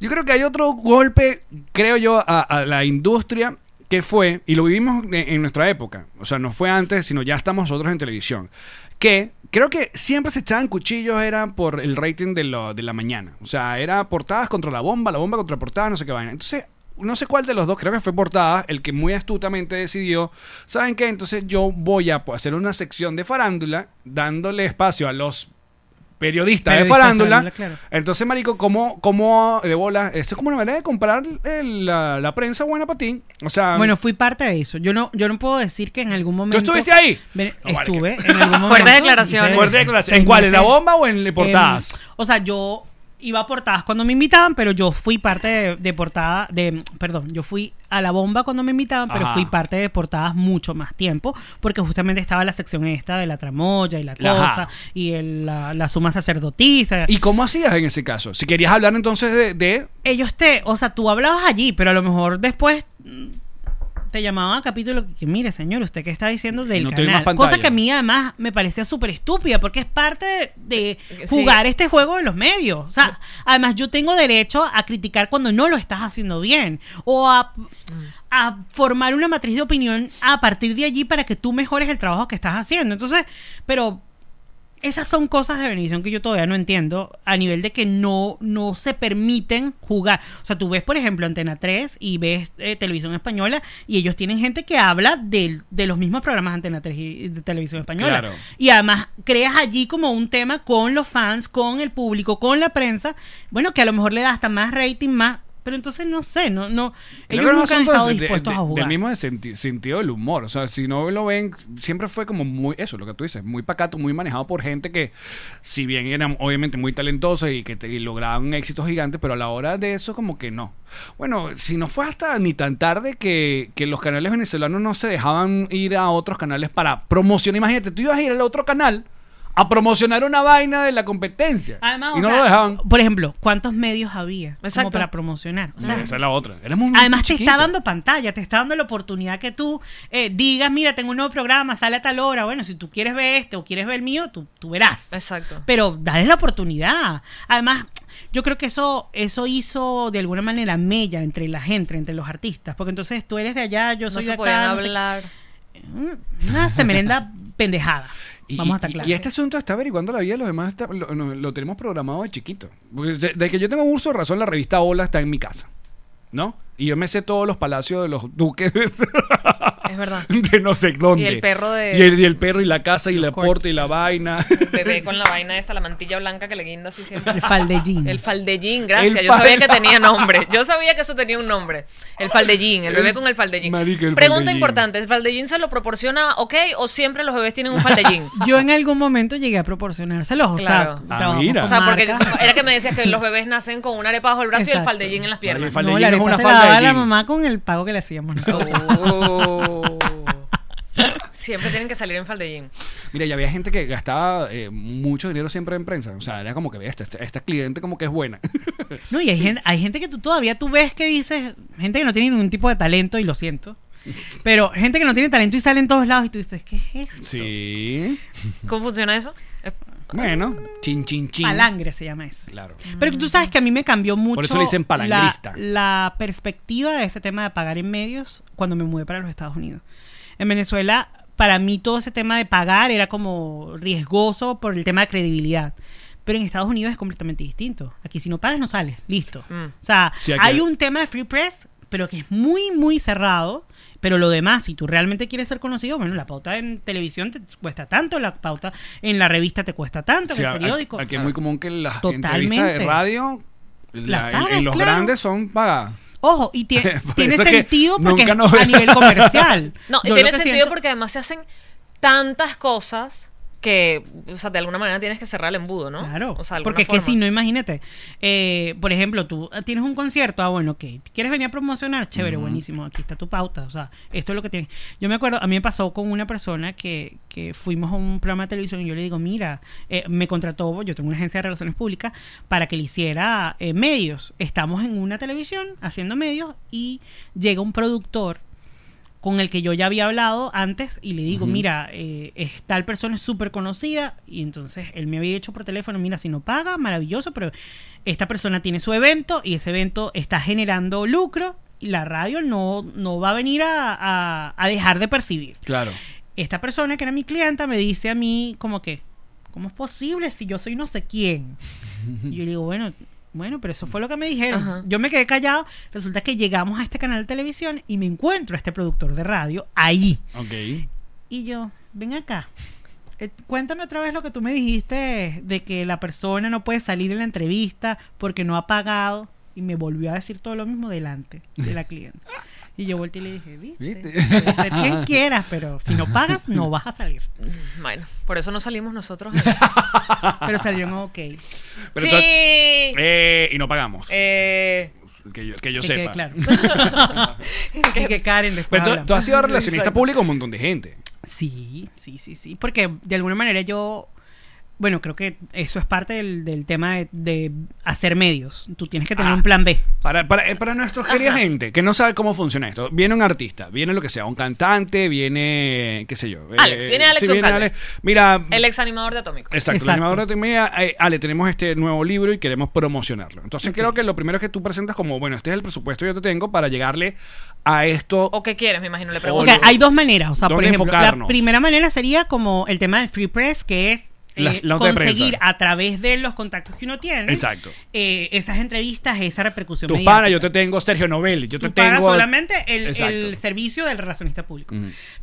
yo creo que hay otro golpe, creo yo, a, la industria que fue, y lo vivimos en, en nuestra época, o sea, no fue antes, sino ya estamos nosotros en televisión, que creo que siempre se echaban cuchillos era por el rating de, lo, de la mañana, o sea, era portadas contra la bomba, la bomba contra portada, no sé qué vaina. Entonces, no sé cuál de los dos, creo que fue portada, el que muy astutamente decidió, ¿saben qué? Entonces yo voy a hacer una sección de farándula, dándole espacio a los periodistas, de farándula. claro. Entonces, marico, ¿cómo, cómo de bola? Esto es como una manera de comprar el- la, la prensa buena para ti. O sea, Bueno, fui parte de eso. Yo no, yo no puedo decir que en algún momento. estuviste ahí? Ve- No, vale, Estuve que- en algún momento. Fuertes declaraciones. Sí. fuerte declaración. ¿En cuál? ¿En la bomba o en portadas? O sea, yo iba a portadas cuando me invitaban, pero yo fui parte de, de portada, de, perdón, yo fui a la bomba cuando me invitaban, pero Ajá. fui parte de portadas mucho más tiempo, porque justamente estaba la sección esta de la tramoya y la Ajá. cosa, y el- la, la suma sacerdotisa. ¿Y cómo hacías en ese caso? Si querías hablar entonces de... de- ellos te, o sea, tú hablabas allí, pero a lo mejor después te llamaban a capítulo que mire, señor, usted qué está diciendo del No canal. Cosa que a mí además me parecía súper estúpida porque es parte de Sí. jugar este juego de los medios. O sea, además yo tengo derecho a criticar cuando no lo estás haciendo bien o a a formar una matriz de opinión a partir de allí para que tú mejores el trabajo que estás haciendo. Entonces, pero esas son cosas de bendición que yo todavía no entiendo a nivel de que no, no se permiten jugar. O sea, tú ves, por ejemplo, Antena 3 y ves eh, Televisión Española y ellos tienen gente que habla del- de, los mismos programas de Antena 3 y de Televisión Española. Claro. Y además creas allí como un tema con los fans, con el público, con la prensa. Bueno, que a lo mejor le da hasta más rating, más... Pero entonces no sé, no, no, Creo ellos que no nunca han estado de- dispuestos de- a jugar. Del mismo senti- sentido del humor. O sea, si no lo ven, siempre fue como muy, eso, lo que tú dices, muy pacato, muy manejado por gente que, si bien eran obviamente muy talentosos y que te- y lograban éxitos gigantes, pero a la hora de eso, como que no. Bueno, si no fue hasta ni tan tarde que, que los canales venezolanos no se dejaban ir a otros canales para promocionar. Imagínate, tú ibas a ir al otro canal a promocionar una vaina de la competencia. Además, y o no sea, lo dejaban. Por ejemplo, ¿cuántos medios había como para promocionar? O sea, Esa es la otra. Además te está dando pantalla, te está dando la oportunidad que tú eh, digas, mira, tengo un nuevo programa, sale a tal hora. Bueno, si tú quieres ver este o quieres ver el mío, tú, tú verás. Exacto. Pero dale la oportunidad. Además, yo creo que eso, eso hizo de alguna manera mella entre la gente, entre los artistas. Porque entonces tú eres de allá, yo No soy se de podían acá. no sé- hablar. Una semerenda pendejada. Y, Vamos a estar claros. y este asunto está averiguando la vida de los demás, está- lo, tenemos programado de chiquito. Porque de- Desde que yo tengo uso de razón, la revista Hola está en mi casa. ¿No? Y yo me sé todos los palacios de los duques de, Es verdad. de no sé dónde. Y el perro de- Y el, y el perro y la casa y la porta y la vaina. Bebé con la vaina esta, la mantilla blanca que le guinda así siempre. El faldellín. El faldellín, gracias. El Yo sabía que tenía nombre. Yo sabía que eso tenía un nombre. El faldellín, el bebé con el faldellín. Marica, el Pregunta faldellín. importante, ¿el faldellín se lo proporciona ok o siempre los bebés tienen un faldellín? Yo en algún momento llegué a proporcionárselos. Claro. O sea, Ah, mira. O sea, porque era que me decías que los bebés nacen con una arepa bajo el brazo y el faldellín en las piernas. el faldellín No, la es una se falda la de la mamá con el pago que le hacíamos. Oh. Siempre tienen que salir en faldellín. Mira, ya había gente que gastaba eh, mucho dinero siempre en prensa. O sea, era como que, ve, esta, esta, esta cliente como que es buena. No, y hay gente, hay gente que tú todavía tú ves que dices, gente que no tiene ningún tipo de talento, y lo siento. Pero gente que no tiene talento y sale en todos lados y tú dices, ¿qué es esto? sí. ¿Cómo funciona eso? Bueno, chin, chin, chin. Palangre se llama eso. Claro. Pero tú sabes que a mí me cambió mucho eso le dicen palangrista. La, la perspectiva de ese tema de pagar en medios cuando me mudé para los Estados Unidos. En Venezuela, para mí todo ese tema de pagar era como riesgoso por el tema de credibilidad. Pero en Estados Unidos es completamente distinto. Aquí si no pagas no sales, listo. Mm. O sea, Sí, hay un tema de free press, pero que es muy, muy cerrado. Pero lo demás, si tú realmente quieres ser conocido, bueno, la pauta en televisión te cuesta tanto, la pauta en la revista te cuesta tanto, en el periódico. Aquí es muy común que las Totalmente. entrevistas de radio, la- Las en- los claro. grandes son pagadas. Ojo, y Por tiene sentido porque nunca es nos- a nivel comercial. No, Yo tiene sentido siento- porque además se hacen tantas cosas que, o sea, de alguna manera tienes que cerrar el embudo, ¿no? Claro, O sea, porque es que si no, imagínate, eh, por ejemplo, tú tienes un concierto, ah, bueno, ok, ¿quieres venir a promocionar? Chévere, buenísimo, aquí está tu pauta, o sea, esto es lo que tienes. Yo me acuerdo, a mí me pasó con una persona que, que fuimos a un programa de televisión y yo le digo, mira, eh, me contrató, yo tengo una agencia de relaciones públicas, para que le hiciera eh, medios. Estamos en una televisión haciendo medios y llega un productor con el que yo ya había hablado antes y le digo, mira, eh, es tal persona es súper conocida y entonces él me había dicho por teléfono, mira, si no paga, maravilloso, pero esta persona tiene su evento y ese evento está generando lucro y la radio no, no va a venir a, a- a dejar de percibir. Claro. Esta persona que era mi clienta me dice a mí como que, ¿cómo es posible si yo soy no sé quién? Y yo le digo, bueno, bueno, pero eso fue lo que me dijeron. Ajá. Yo me quedé callado. Resulta que llegamos a este canal de televisión y me encuentro a este productor de radio ahí. Ok. Y yo, ven acá. Eh, cuéntame otra vez lo que tú me dijiste de que la persona no puede salir en la entrevista porque no ha pagado. Y me volvió a decir todo lo mismo delante de la cliente. Y yo volteé y le dije, ¿viste? ¿Viste? Ser quien quieras, pero si no pagas, no vas a salir. Bueno, por eso no salimos nosotros. Pero salieron ok. Pero sí. eh, y no pagamos. Eh, que yo, que yo Que quede sepa. claro. y que Karen después Pero tú, has sido relacionista Exacto. público con un montón de gente. Sí, sí, sí, sí. Porque de alguna manera yo. Bueno, creo que eso es parte del, del tema de, de hacer medios. Tú tienes que tener Ah. un plan B. Para, para, eh, para nuestra querida gente que no sabe cómo funciona esto, viene un artista, viene lo que sea, un cantante, viene, qué sé yo. eh, Alex, viene Alex Goncalves. Alex. Mira, el ex animador de Atómico. Exacto, el animador de media, eh, Ale, tenemos este nuevo libro y queremos promocionarlo. Entonces creo que lo primero es que tú presentas como, bueno, este es el presupuesto que yo te tengo para llegarle a esto. ¿O qué quieres? Me imagino, le O pregunto. Ok, hay dos maneras. O sea, por ¿Dónde ejemplo, enfocarnos? la primera manera sería como el tema del free press, que es eh, La- de conseguir a través de los contactos que uno tiene Exacto. eh, esas entrevistas, esa repercusión. Mediática. panas, yo te tengo Sergio Novelli, yo te Tú tengo. solamente el, servicio del relacionista público.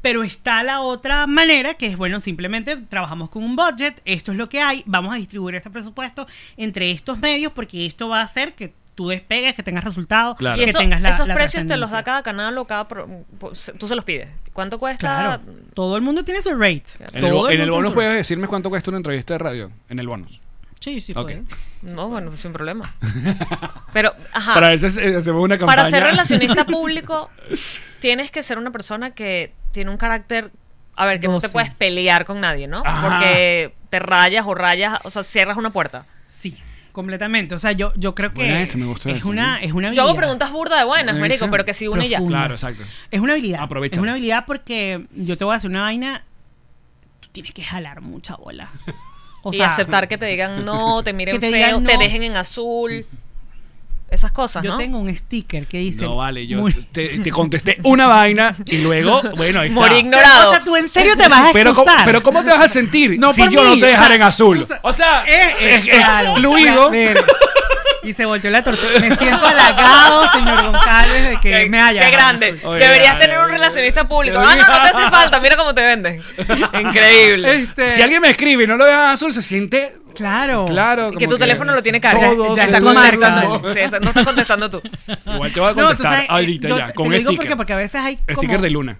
Pero está la otra manera, que es, bueno, simplemente trabajamos con un budget, esto es lo que hay, vamos a distribuir este presupuesto entre estos medios porque esto va a hacer que tú despegues, que tengas resultados, Claro. Y que eso- tengas la esos la precios te los da cada canal o cada... pro- tú se los pides. ¿Cuánto cuesta? Claro, todo el mundo tiene su rate. En el, en el bonus puedes decirme cuánto cuesta una entrevista de radio. En el bonus. Sí, sí, Ok. puede. No, bueno, sin problema. Pero, ajá. Para veces eh, hacemos una campaña. Para ser relacionista público, tienes que ser una persona que tiene un carácter. A ver, que no te puedes pelear con nadie, ¿no? Ajá. Porque te rayas o rayas, o sea, cierras una puerta. Sí, completamente. O sea, yo, yo creo que me gustó es, esa, una, ¿no? es una Yo habilidad. hago preguntas burda de buenas, marico, pero que si una y ya. Claro, exacto. Es una habilidad. Aprovecha. Es una habilidad porque yo te voy a hacer una vaina. Tú tienes que jalar mucha bola. O y sea, aceptar que te digan no, te miren que te feo, digan te dejen en azul. Esas cosas, Yo ¿no? tengo un sticker que dice. No, vale, yo te, te contesté una vaina y luego, bueno, ahí está. Morí ignorado. O sea, tú en serio te vas a Pero, ¿cómo- excusar. pero ¿cómo te vas a sentir No si yo no mí, te o dejara sea, en azul? O sea, Eh, eh, es, es claro, fluido. ver. Y se volteó la tortuga. Me siento halagado, señor Goncalves, de que Qué, me haya. qué grande. Oye, Deberías tener un relacionista público. Ah, no, no te hace falta. Mira cómo te venden. Increíble. Este, Si alguien me escribe y no lo dejan azul, se siente Claro. claro. Y que tu teléfono lo tiene carga. todo ya está contestando. Sí, no está contestando tú. Igual te voy a contestar sabes, ahorita yo ya, te- con te digo sticker. porque, porque a veces hay. Sticker de luna.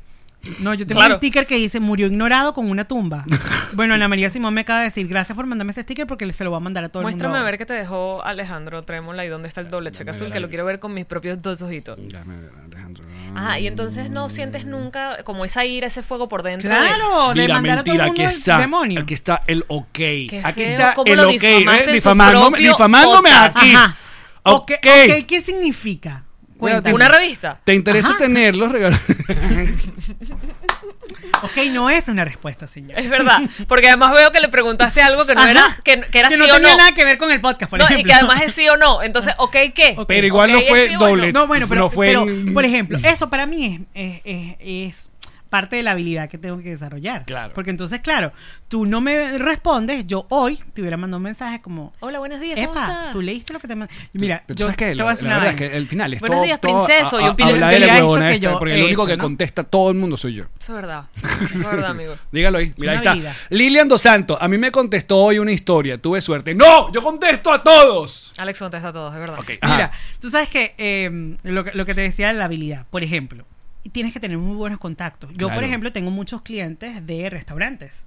No, yo tengo Claro. un sticker que dice murió ignorado con una tumba. bueno, Ana María Simón me acaba de decir gracias por mandarme ese sticker porque se lo va a mandar a todo Muéstrame el a mundo. ver qué te dejó Alejandro Trémola y dónde está el doble cheque azul, que lo quiero ver con mis propios dos ojitos. Déjame ver, Alejandro. Ajá, y entonces no sientes nunca como esa ira, ese fuego por dentro. de- Claro, de Mira, mandar a todo el mentira, mundo aquí está. demonio. Aquí está el ok. Qué aquí feo, está cómo el lo ok. difamaste en su Difamándome, propio difamándome podcast. aquí. Ajá. Ok. Ok, ok, ¿qué significa? Cuéntame. ¿Una revista? ¿Te interesa Ajá. tener los regalos? Ok, no es una respuesta, señor. Es verdad, porque además veo que le preguntaste algo que no Ajá. era que, que era que sí no o tenía no. nada que ver con el podcast, por No, ejemplo. y que además es sí o no. Entonces, ¿ok qué? Pero igual no fue sí no. doble. No, bueno, pero, no fue pero, en- por ejemplo, eso para mí es, es, es- es parte de la habilidad que tengo que desarrollar. Claro. Porque entonces, claro, tú no me respondes, yo hoy te hubiera mandado un mensaje como, Hola, buenos días, ¿cómo Epa, estás? tú leíste lo que te mandé. Mira, Pero tú yo sabes que te la, voy a decir la una verdad es que el final es Buenos todo, días, todo princeso, a- y un a- pile- habla de la pile- huevona esta, yo porque he el único hecho, que ¿no? contesta todo el mundo soy yo. Eso es verdad. Eso es verdad, amigo. Dígalo ahí. Mira, ahí está. Lilian Dos Santos, a mí me contestó hoy una historia. Tuve suerte. ¡No! ¡Yo contesto a todos! Alex contesta a todos, es verdad. Mira, tú sabes que eh, lo, que lo que te decía de la habilidad, por ejemplo, tienes que tener muy buenos contactos. Yo, por ejemplo, tengo muchos clientes de restaurantes.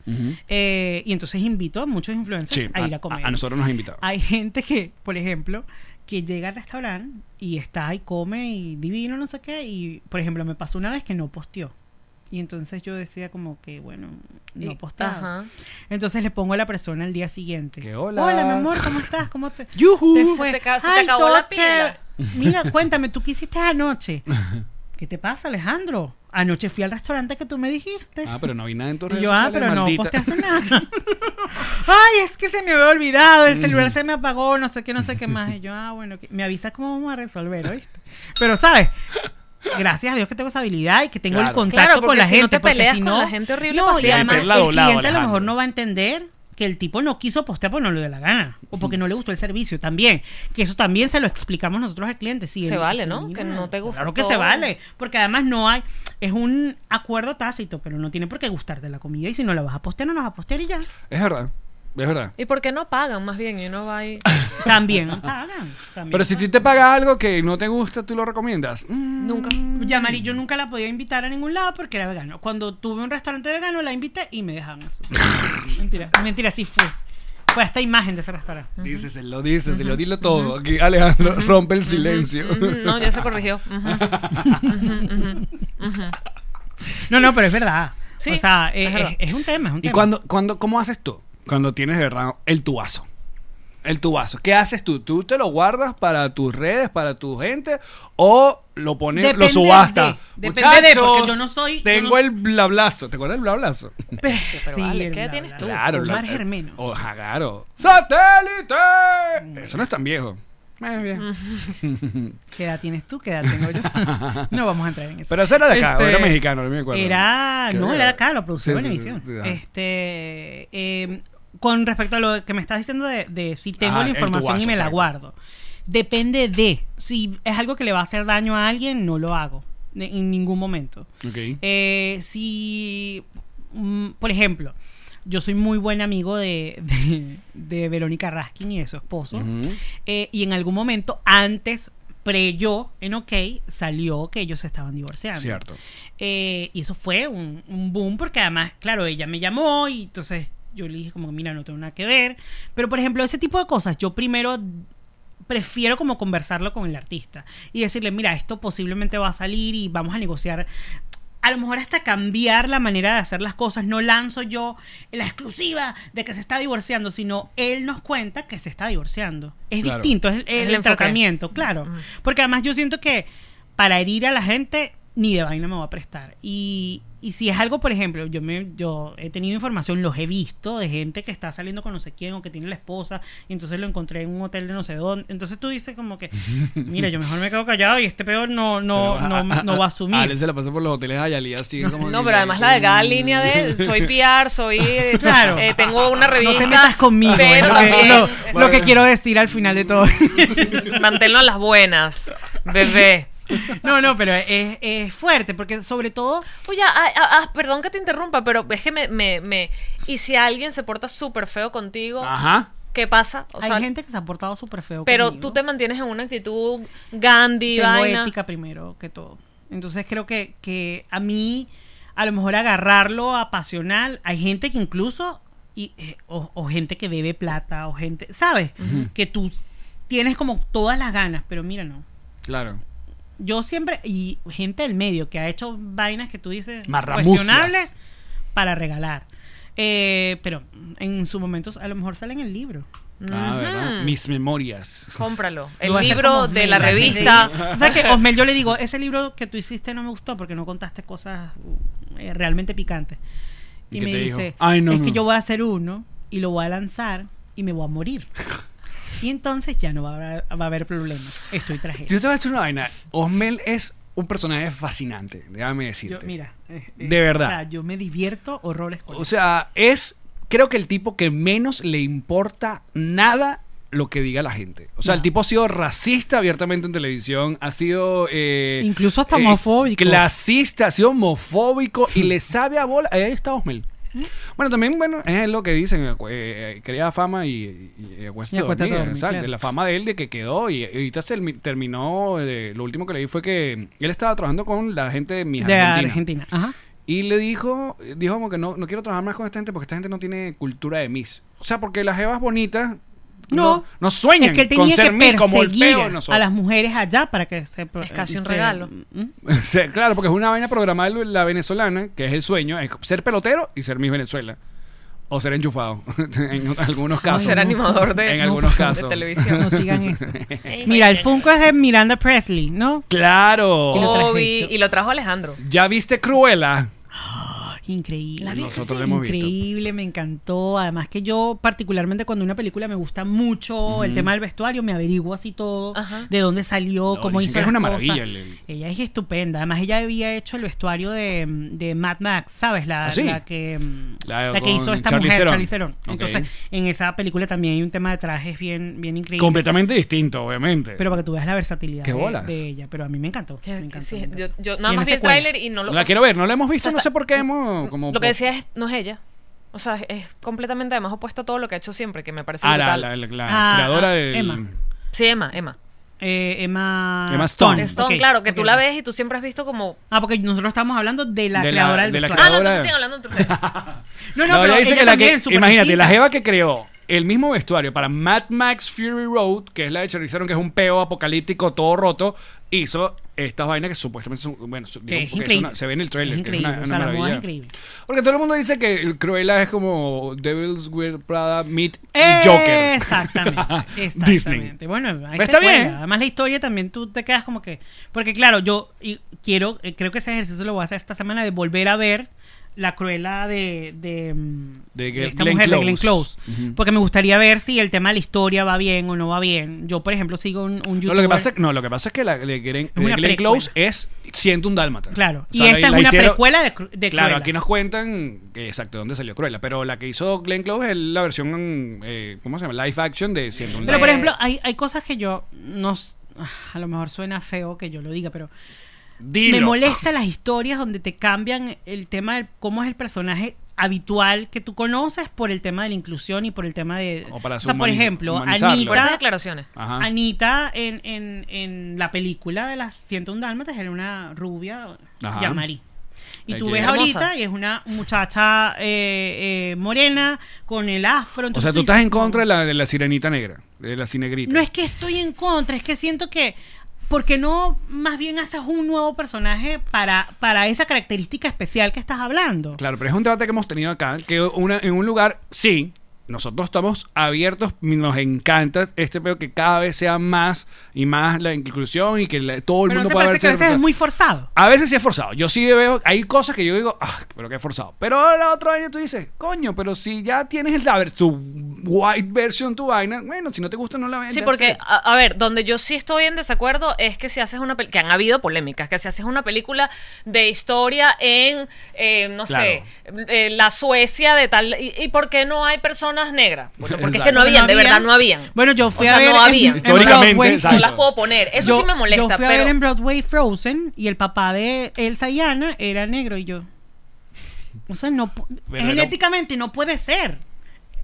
Eh, y entonces invito a muchos influencers Sí, a ir a comer. a nosotros nos ha invitado. Hay gente que, por ejemplo, que llega al restaurante y está y come y divino, no sé qué. Y, por ejemplo, me pasó una vez que no posteó. Y entonces yo decía como que, bueno, no ajá. Entonces le pongo a la persona al día siguiente. Que hola. Hola, mi amor, ¿cómo estás? ¿Cómo te, Se fue? te ca- se te Ay, acabó la pila. Mira, cuéntame, ¿tú qué hiciste anoche? ¿Qué te pasa, Alejandro? Anoche fui al restaurante que tú me dijiste. Ah, pero no vi nada en tu Y redes yo, ah, pero no posteaste nada. Ay, es que se me había olvidado, el celular se me apagó, no sé qué, no sé qué más. Y yo, ah, bueno, me avisa cómo vamos a resolver, ¿oíste? Pero, ¿sabes? Gracias a Dios que tengo esa habilidad y que tengo Claro. el contacto Claro, con la si no gente. te porque peleas si con no- la gente horrible No, y paciente. además el cliente a lo mejor no va a entender que el tipo no quiso postear porque no le dio la gana o porque no le gustó el servicio también. Que eso también se lo explicamos nosotros al cliente. Sí, Se vale, ¿no? mira, Que no te gusta Claro que se vale. Porque además no hay. Es un acuerdo tácito, pero no tiene por qué gustarte la comida. Y si no la vas a postear, no la vas a postear y ya. Es verdad. Es verdad. ¿Y por qué no pagan más bien? Y uno va ahí. También pagan. también Pero si a ti te paga algo que no te gusta, ¿tú lo recomiendas? Mm, Nunca. Yamari, yo nunca la podía invitar a ningún lado porque era vegano. Cuando tuve un restaurante vegano, la invité y me dejaban así. mentira, mentira, sí fue. Fue esta imagen de ese restaurante. Díceselo, díceselo, dilo todo. Aquí Alejandro rompe el silencio. No, ya se corrigió. No, no, pero es verdad. Sí, o sea, es es, verdad. es- es un tema, es un ¿Y tema. cuando, cuando, cómo haces tú? Cuando tienes de verdad el tubazo. El tubazo. ¿Qué haces tú? ¿Tú te lo guardas para tus redes, para tu gente? ¿O lo pones, Depende lo subasta? de, depende de, porque yo no soy- yo Tengo no- el blablazo. ¿Te acuerdas del blablazo? Pero vale, el ¿qué bla, tienes tú? Claro. Omar Germenos. Oh, claro. ¡Satélite! Eso no es tan viejo. Eh, bien. ¿Qué edad tienes tú? ¿Qué edad tengo yo? no vamos a entrar en eso. Pero eso era de acá, Este, o era mexicano, no me acuerdo. Era, no, era de acá, lo produció Sí, sí, Venevisión. sí, este, eh, con respecto a lo que me estás diciendo de, de si tengo Ah, la información tubazo, y me la guardo. Depende de, si es algo que le va a hacer daño a alguien, no lo hago en ningún momento. Ok. Eh, si, mm, por ejemplo, yo soy muy buen amigo de, de, de Verónica Raskin y de su esposo. Eh, y en algún momento, antes, pre yo, en OK, salió que ellos se estaban divorciando. Cierto. Eh, y eso fue un, un boom porque además, claro, ella me llamó y entonces yo le dije como, mira, no tengo nada que ver. Pero, por ejemplo, ese tipo de cosas, yo primero prefiero como conversarlo con el artista y decirle, mira, esto posiblemente va a salir y vamos a negociar. A lo mejor hasta cambiar la manera de hacer las cosas. No lanzo yo la exclusiva de que se está divorciando, sino él nos cuenta que se está divorciando. Es Claro. distinto, es el, Es el tratamiento, claro. Porque además yo siento que para herir a la gente ni de vaina me va a prestar. Y, y si es algo, por ejemplo, yo me yo he tenido información, los he visto de gente que está saliendo con no sé quién o que tiene la esposa y entonces lo encontré en un hotel de no sé dónde. Entonces tú dices como que, mira, yo mejor me quedo callado y este peor no no Se no, la- no va a asumir. Ale se la pasó por los hoteles de Ayalí así como No, que- pero además la delgada línea de soy PR, soy. eh, Claro. eh, tengo una revista. no te metas conmigo. Pero es lo, que, también. lo- lo que quiero decir al final de todo. Manténlo a las buenas, bebé. no, no, pero es, es fuerte porque sobre todo Oye, ah, ah, ah, perdón que te interrumpa, pero es que me. me, me ¿Y si alguien se porta súper feo contigo? Ajá. ¿Qué pasa? O hay sea, gente que se ha portado súper feo. pero conmigo. tú te mantienes en una actitud Gandhi, tengo vaina. ética primero que todo. Entonces creo que, que a mí, a lo mejor agarrarlo a pasional, hay gente que incluso, y, eh, o, o gente que debe plata, o gente, ¿sabes? Que tú tienes como todas las ganas, pero mira, no. Claro. Yo siempre, y gente del medio que ha hecho vainas que tú dices cuestionables para regalar. Eh, pero en su momento a lo mejor sale en el libro. Ah. Mis memorias. Cómpralo. Lo El libro de la revista. O sea que Osmel yo le digo, ese libro que tú hiciste no me gustó porque no contaste cosas eh, realmente picantes. ¿Y me dice, Ay, no, es que yo voy a hacer uno y lo voy a lanzar y me voy a morir. y entonces ya no va a haber, va a haber problemas. Estoy tragedia. Yo te voy a decir una vaina. Osmel es un personaje fascinante, déjame Yo, decirte. mira, eh, eh, De verdad. O sea, yo me divierto horrores con O sea, es creo que el tipo que menos le importa nada lo que diga la gente. O sea, el tipo ha sido racista abiertamente en televisión, ha sido... eh, Incluso hasta homofóbico. Clasista, ha sido homofóbico y le sabe a bola. Ahí está Osmel. Bueno, también, bueno, es lo que dicen, eh, eh, quería fama y, y, y dormir, dormir, exacto. claro. La fama de él de que quedó y ahorita se termi- terminó, eh, lo último que leí fue que él estaba trabajando con la gente de Miss De Argentina. Argentina. Ajá. Y le dijo, dijo como que no, no quiero trabajar más con esta gente porque esta gente no tiene cultura de Miss. O sea, porque las jevas bonitas no, No, no sueñan es que él con tenía ser que Miss como el perseguir peo de nosotros. a las mujeres allá para que se... Es casi un se- regalo. ¿Mm? Sí, claro, porque es una vaina programada de la venezolana, que es el sueño, es ser pelotero y ser Miss Venezuela. O ser enchufado, en algunos O casos. ser animador de, En algunos de casos. televisión. No sigan eso. Mira, el Funko es de Miranda Presley, ¿no? Claro. Y lo Obi, hecho. y lo trajo Alejandro. ¿Ya viste Cruella? Increíble. ¿La? Nosotros lo hemos visto. Increíble, me encantó. Además que yo, particularmente cuando una película me gusta mucho, el tema del vestuario, me averiguo así todo, Ajá. de dónde salió, No, cómo hizo es las una cosas. maravilla el- el- Ella es estupenda. Además, ella había hecho el vestuario de, de Mad Max, ¿sabes? La, ¿Ah, sí? la que, mm, La la que hizo esta mujer, Theron. Entonces, en esa película también hay un tema de trajes bien, bien increíble. Completamente distinto, obviamente. Pero para que tú veas la versatilidad ¿Qué de, bolas? de ella. Pero a mí me encantó. Que- me encantó, sí, me encantó. yo, yo nada más vi el tráiler y no lo... la quiero ver, no la hemos visto, O sea, no sé por qué hemos... Como, Lo que decía es, no es ella. O sea, es- completamente además opuesto a todo lo que ha hecho siempre, que me parece Ah, la, brutal. la, la- la Ah, creadora ah, del... Emma. Sí, Emma, Emma. Eh, Emma, Emma Stone. Stone, claro, que tú la ves y tú siempre has visto como... Ah, porque nosotros estamos hablando de la De la- creadora del de la vestuario. Ah, no, entonces siguen hablando entre ustedes. No, no, No, pero ella dice ella que la también, Imagínate, la jeva que creó el mismo vestuario para Mad Max Fury Road, que es la de Charlize que es un peo apocalíptico todo roto, hizo estas vainas que supuestamente son... Bueno, digo, es porque increíble. una- se ve en el trailer, Es que es increíble, una, o una sea, es maravilla. increíble. Porque todo el mundo dice que el Cruella es como Devil's Weird Prada meet Joker. Exactamente. Disney. exactamente. Bueno, hay Pero está bien. Además, la historia también tú te quedas como que. Porque, claro, yo quiero, eh, creo que ese ejercicio lo voy a hacer esta semana de volver a ver la cruela de, de, mm, De de Glenn esta mujer de Glenn Close. Porque me gustaría ver si el tema de la historia va bien o no va bien. Yo, por ejemplo, sigo un, un No lo, que pasa, no, lo que pasa es que la de Glenn, de. Close es Siento un Dálmata. Claro. O y la- esta es la una hicieron- precuela de, de Claro, Cruella. aquí nos cuentan eh, exacto dónde salió Cruella, pero la que hizo Glenn Close es la versión, eh, ¿cómo se llama? Live action de Siento un Pero, por Dálmata. ejemplo, hay, hay cosas que yo no. A lo mejor suena feo que yo lo diga, pero Dilo. me molesta las historias donde te cambian el tema de cómo es el personaje habitual que tú conoces por el tema de la inclusión y por el tema de... O para sea, por ejemplo, Anita, declaraciones. Ajá. Anita en, en, en la película de las 101 Dálmatas era una rubia. Yamari. Y tú ves hermosa. ahorita y es una muchacha eh, eh, morena con el afro. O entonces sea, tú estás en no. contra de la, de la sirenita negra, de la cinegrita. No es que estoy en contra, es que siento que. ¿Por qué no más bien haces un nuevo personaje para, para esa característica especial que estás hablando? Claro, pero es un debate que hemos tenido acá, que una, en un lugar, sí, nosotros estamos abiertos, nos encanta este pedo que cada vez sea más y más la inclusión y que la- todo el Pero ¿no mundo te pueda que a verse veces es muy forzado. A veces sí es forzado. Yo sí veo, hay cosas que yo digo, ah, pero que es forzado. Pero la otra vaina tú dices, coño, pero si ya tienes el, a ver, tu white version, tu vaina, bueno, si no te gusta, no la vendes. Sí, porque, a, a ver, donde yo sí estoy en desacuerdo es que si haces una película, que han habido polémicas, que si haces una película de historia en, eh, no sé, eh, la Suecia de tal, y, y por qué no hay personas negras? Bueno, porque es que no Exacto. habían, de había. verdad no habían. Bueno, yo fui O sea, a ver. no en- habían. en Históricamente, exacto. No las puedo poner. Eso yo- sí me molesta, Yo fui a pero... ver en Broadway Frozen y el papá de Elsa y Anna era negro y yo. O sea, no. Pero genéticamente no puede ser.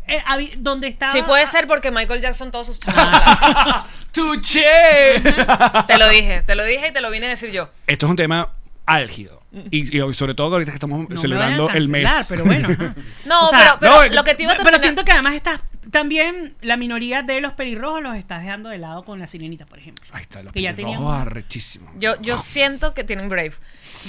Eh, donde estaba. Sí puede ser porque Michael Jackson todos sus ¡Tuché! Te lo dije, te lo dije y te lo vine a decir yo. Esto es un tema álgido. Y, y sobre todo ahorita que estamos No me celebrando vayan a el mes. cancelar, Pero bueno. No, O sea, pero, pero no, lo que te iba a Pero terminar- siento que además estás también la minoría de los pelirrojos los estás dejando de lado con la sirenita, por ejemplo. Ahí está, los Que ya pelirrojos teníamos- arrechísimos. Yo, yo siento que tienen Brave.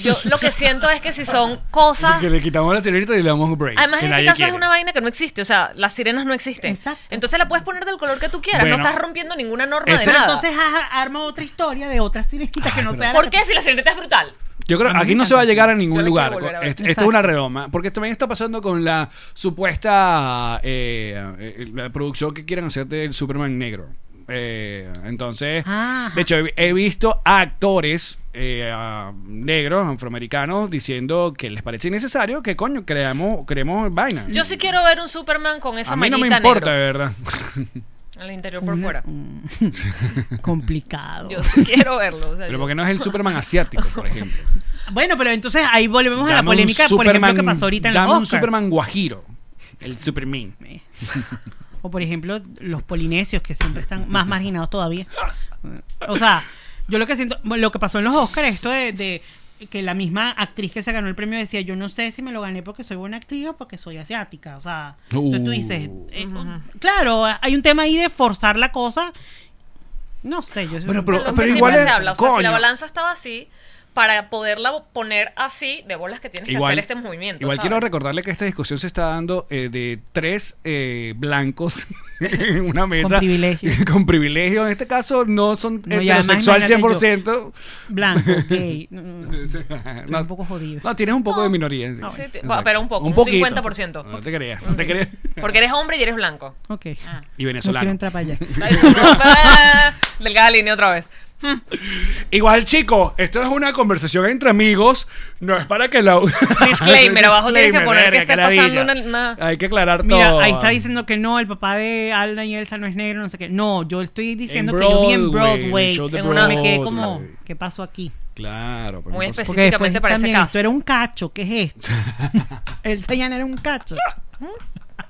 Yo lo que siento es que si son cosas. Que le quitamos la sirenita y le damos Brave. Además, en este caso quiere. es una vaina que no existe. O sea, las sirenas no existen. Exacto. Entonces la puedes poner del color que tú quieras. Bueno, no estás rompiendo ninguna norma ese- de Pero nada. entonces arma otra historia de otras sirenitas que no pero- sea la ¿Por qué si la sirenita es brutal? Yo creo que aquí no se va a llegar a ningún lugar. a. Esto, esto es una redoma. Porque también está pasando con la supuesta eh, eh, la producción que quieren hacer del Superman negro. Eh, entonces, Ah. de hecho, he, he visto a actores eh, a negros, afroamericanos, diciendo que les parece innecesario que, coño, creamos, creemos vaina. Yo sí quiero ver un Superman con esa a mí no me manita importa, de verdad. al interior por fuera. Complicado. Yo sí quiero verlo. o sea, Pero yo- porque no es el Superman asiático, por ejemplo. Bueno, pero entonces ahí volvemos a la un polémica, por ejemplo, que Superman- pasó ahorita en dame los un Oscars. Superman guajiro. El Superman. O por ejemplo, los polinesios que siempre están más marginados todavía. O sea, yo lo que siento, lo que pasó en los Oscars, esto de, de que la misma actriz que se ganó el premio decía, yo no sé si me lo gané porque soy buena actriz o porque soy asiática. O sea, entonces tú dices, Uh. eh, claro, hay un tema ahí de forzar la cosa. No sé, yo Bueno, pero- pero siempre igual es- se habla. O sea, si la balanza estaba así, para poderla poner así, de bolas que tienes que hacer este movimiento. igual ¿sabes? quiero recordarle que esta discusión se está dando eh, de tres eh, blancos en una mesa. Con privilegio. con privilegio. En este caso no son No, heterosexual imagínate 100%. blanco, gay. no, un poco jodido. No, tienes un poco de minoría. sí. Sí, pero un poco, un poquito. 50%. No te creas, no te creas. Porque eres hombre y eres blanco. Ok. Y No quiero venezolano. entrar para allá. Delgada línea otra vez. Igual, chicos, esto es una conversación entre amigos. No es para que la. Disclaimer, abajo tienes que poner que ladilla. pasando una- una- Hay que aclarar Mira, todo. ahí está diciendo que no, el papá de Alda y Elsa no es negro, no sé qué. No, yo estoy diciendo En que yo vi en Broadway, en una me quedé como, ¿qué pasó aquí? Claro, pero Muy no Específicamente para ese esto era un cacho, ¿qué es esto? Elsa ya era un cacho.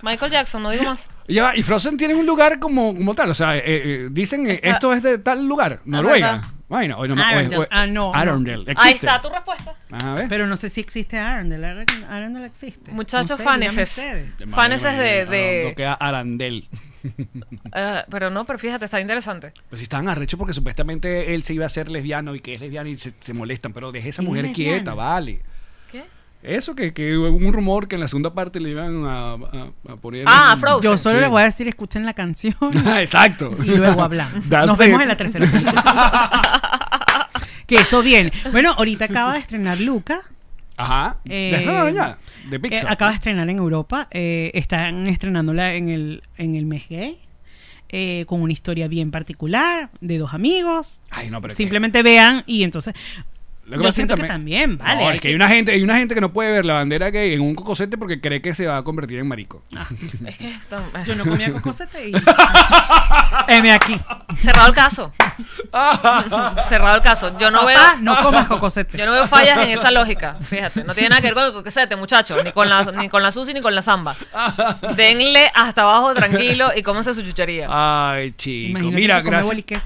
Michael Jackson, no digo más. Ya va, y Frozen tiene un lugar como, como tal. O sea, eh, eh, dicen eh, Está- esto es de tal lugar, Noruega. verdad. Bueno, o no, o- Arundel. o- Ah, no, no. Arundel. Ahí existe. está tu respuesta. Ajá, ¿ves? Pero no sé si existe Arundel. Arundel Arundel existe. Muchachos No sé, díganme faneses. ustedes. De... Ah, de Arandel. eh, pero no, pero fíjate, está interesante. Pues si estaban arrechos porque supuestamente él se iba a ser lesbiano y que es lesbiano y se, se molestan, pero deje a esa ¿Quién mujer es quieta, vale. Eso que, que hubo un rumor que en la segunda parte le iban a, a- a poner. Ah, Frozen. Yo solo Sí. les voy a decir, escuchen la canción Exacto. y luego hablamos. That's Nos it. vemos en la tercera que eso viene. Bueno, ahorita acaba de estrenar Luca. Ajá. Eh, ¿De esa ya? De Eh, Pixar. acaba de estrenar en Europa. eh, están estrenándola en el, en el mes gay. eh, con una historia bien particular de dos amigos. Ay, no, pero que- Simplemente vean y entonces. Lo que Yo pasa es siento que también, vale. No, es que hay una gente, hay una gente que no puede ver la bandera gay en un cocosete porque cree que se va a convertir en marico. Es que está- Yo no comía cocosete y. M aquí. Cerrado el caso. Cerrado el caso. Yo no Papá, veo... no comas cocosete. Yo no veo fallas en esa lógica. Fíjate, no tiene nada que ver con el coquesete, muchachos. Ni con la, ni con la Susi ni con la Zamba. Denle hasta abajo tranquilo y cómense su chuchería. Ay, chico. Imagínate Mira, gracias.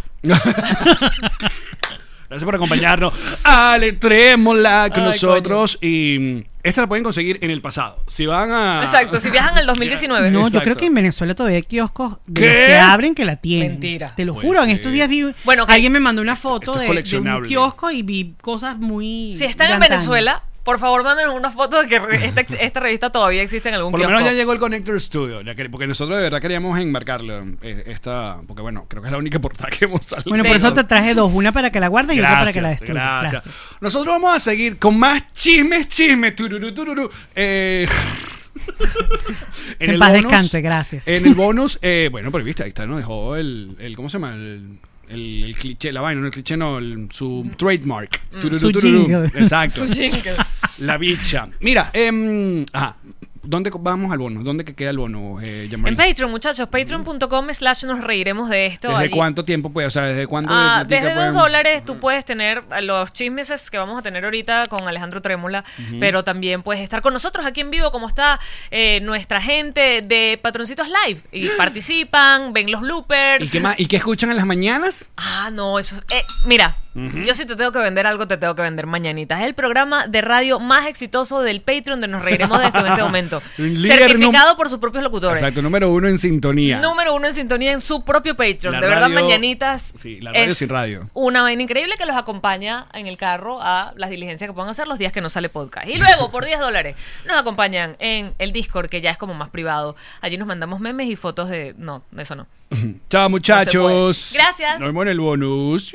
Gracias por acompañarnos. Aletrémosla con Ay, nosotros. Y esta la pueden conseguir en el pasado. Si van a. Exacto, si viajan al 2019. No, yo creo que en Venezuela todavía hay kioscos de ¿Qué? los que abren que la tienen. Mentira. Te lo Pues juro, en estos días vi. Bueno, alguien me mandó una foto Esto de, de un kiosco y vi cosas muy. Si están en. Venezuela, por favor manden una foto de que re- esta, esta revista todavía existe en algún Por lo menos ya llegó el Connector Studio. ya que- porque nosotros de verdad queríamos enmarcarlo. eh, Esta, porque bueno, creo que es la única portada que hemos salido. Bueno, por eso te traje dos, una para que la guardes y otra para que la Gracias, destruyas. gracias. Nosotros vamos a seguir con más chismes, chismes. Tururú, tururú. Eh, Que en paz descanse, gracias. En el bonus, eh, bueno, pero viste, ahí está, nos dejó el, el ¿cómo se llama? El, el, el cliché, la vaina, no el cliché, no, el- su trademark. Tururú, Mm. Su tururú. jingle. Exacto. La bicha. Mira, em, ajá. ¿Dónde vamos al bono? ¿Dónde que queda el bono, eh? En Patreon, muchachos, patreon.com slash nos reiremos de esto. ¿Desde Allí- cuánto tiempo puede? O sea, ¿desde cuándo? Ah, desde dos pueden- dólares tú puedes tener los chismes que vamos a tener ahorita con Alejandro Trémola, pero también puedes estar con nosotros aquí en vivo, como está eh, nuestra gente de Patroncitos Live. Y participan, ven los bloopers. ¿Y qué, más? ¿Y qué escuchan en las mañanas? Ah, no, eso es- eh, mira, yo si te tengo que vender algo, te tengo que vender mañanitas. Es el programa de radio más exitoso del Patreon de Nos Reiremos de esto en este momento. Certificado por sus propios locutores. Exacto, número uno en sintonía. Número uno en sintonía en su propio Patreon. La de verdad, mañanitas. sí, la radio es sin radio. Una vaina increíble que los acompaña en el carro a las diligencias que puedan hacer los días que no sale podcast. Y luego, por 10 dólares, nos acompañan en el Discord, que ya es como más privado. Allí nos mandamos memes y fotos de. No, eso no. Chao, muchachos. Gracias. Nos vemos en el bonus.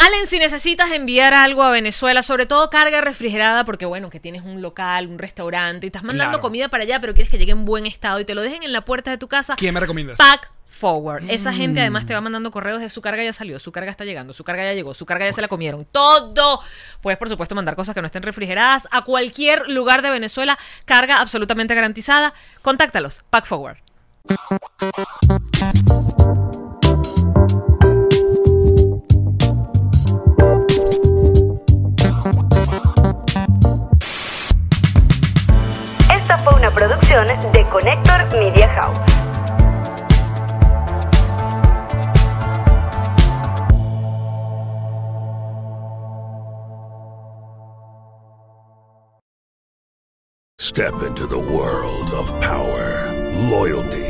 Allen, si necesitas enviar algo a Venezuela, sobre todo carga refrigerada, porque bueno, que tienes un local, un restaurante, y estás mandando Claro. comida para allá, pero quieres que llegue en buen estado y te lo dejen en la puerta de tu casa. ¿Quién me recomiendas? Pack Forward. Esa gente Mm. además te va mandando correos de su carga ya salió, su carga está llegando, su carga ya llegó, su carga ya se la comieron. Todo. Puedes, por supuesto, mandar cosas que no estén refrigeradas a cualquier lugar de Venezuela. Carga absolutamente garantizada. Contáctalos. Pack Forward. Esta fue una producción de Connector Media House. Step into the world of power, loyalty,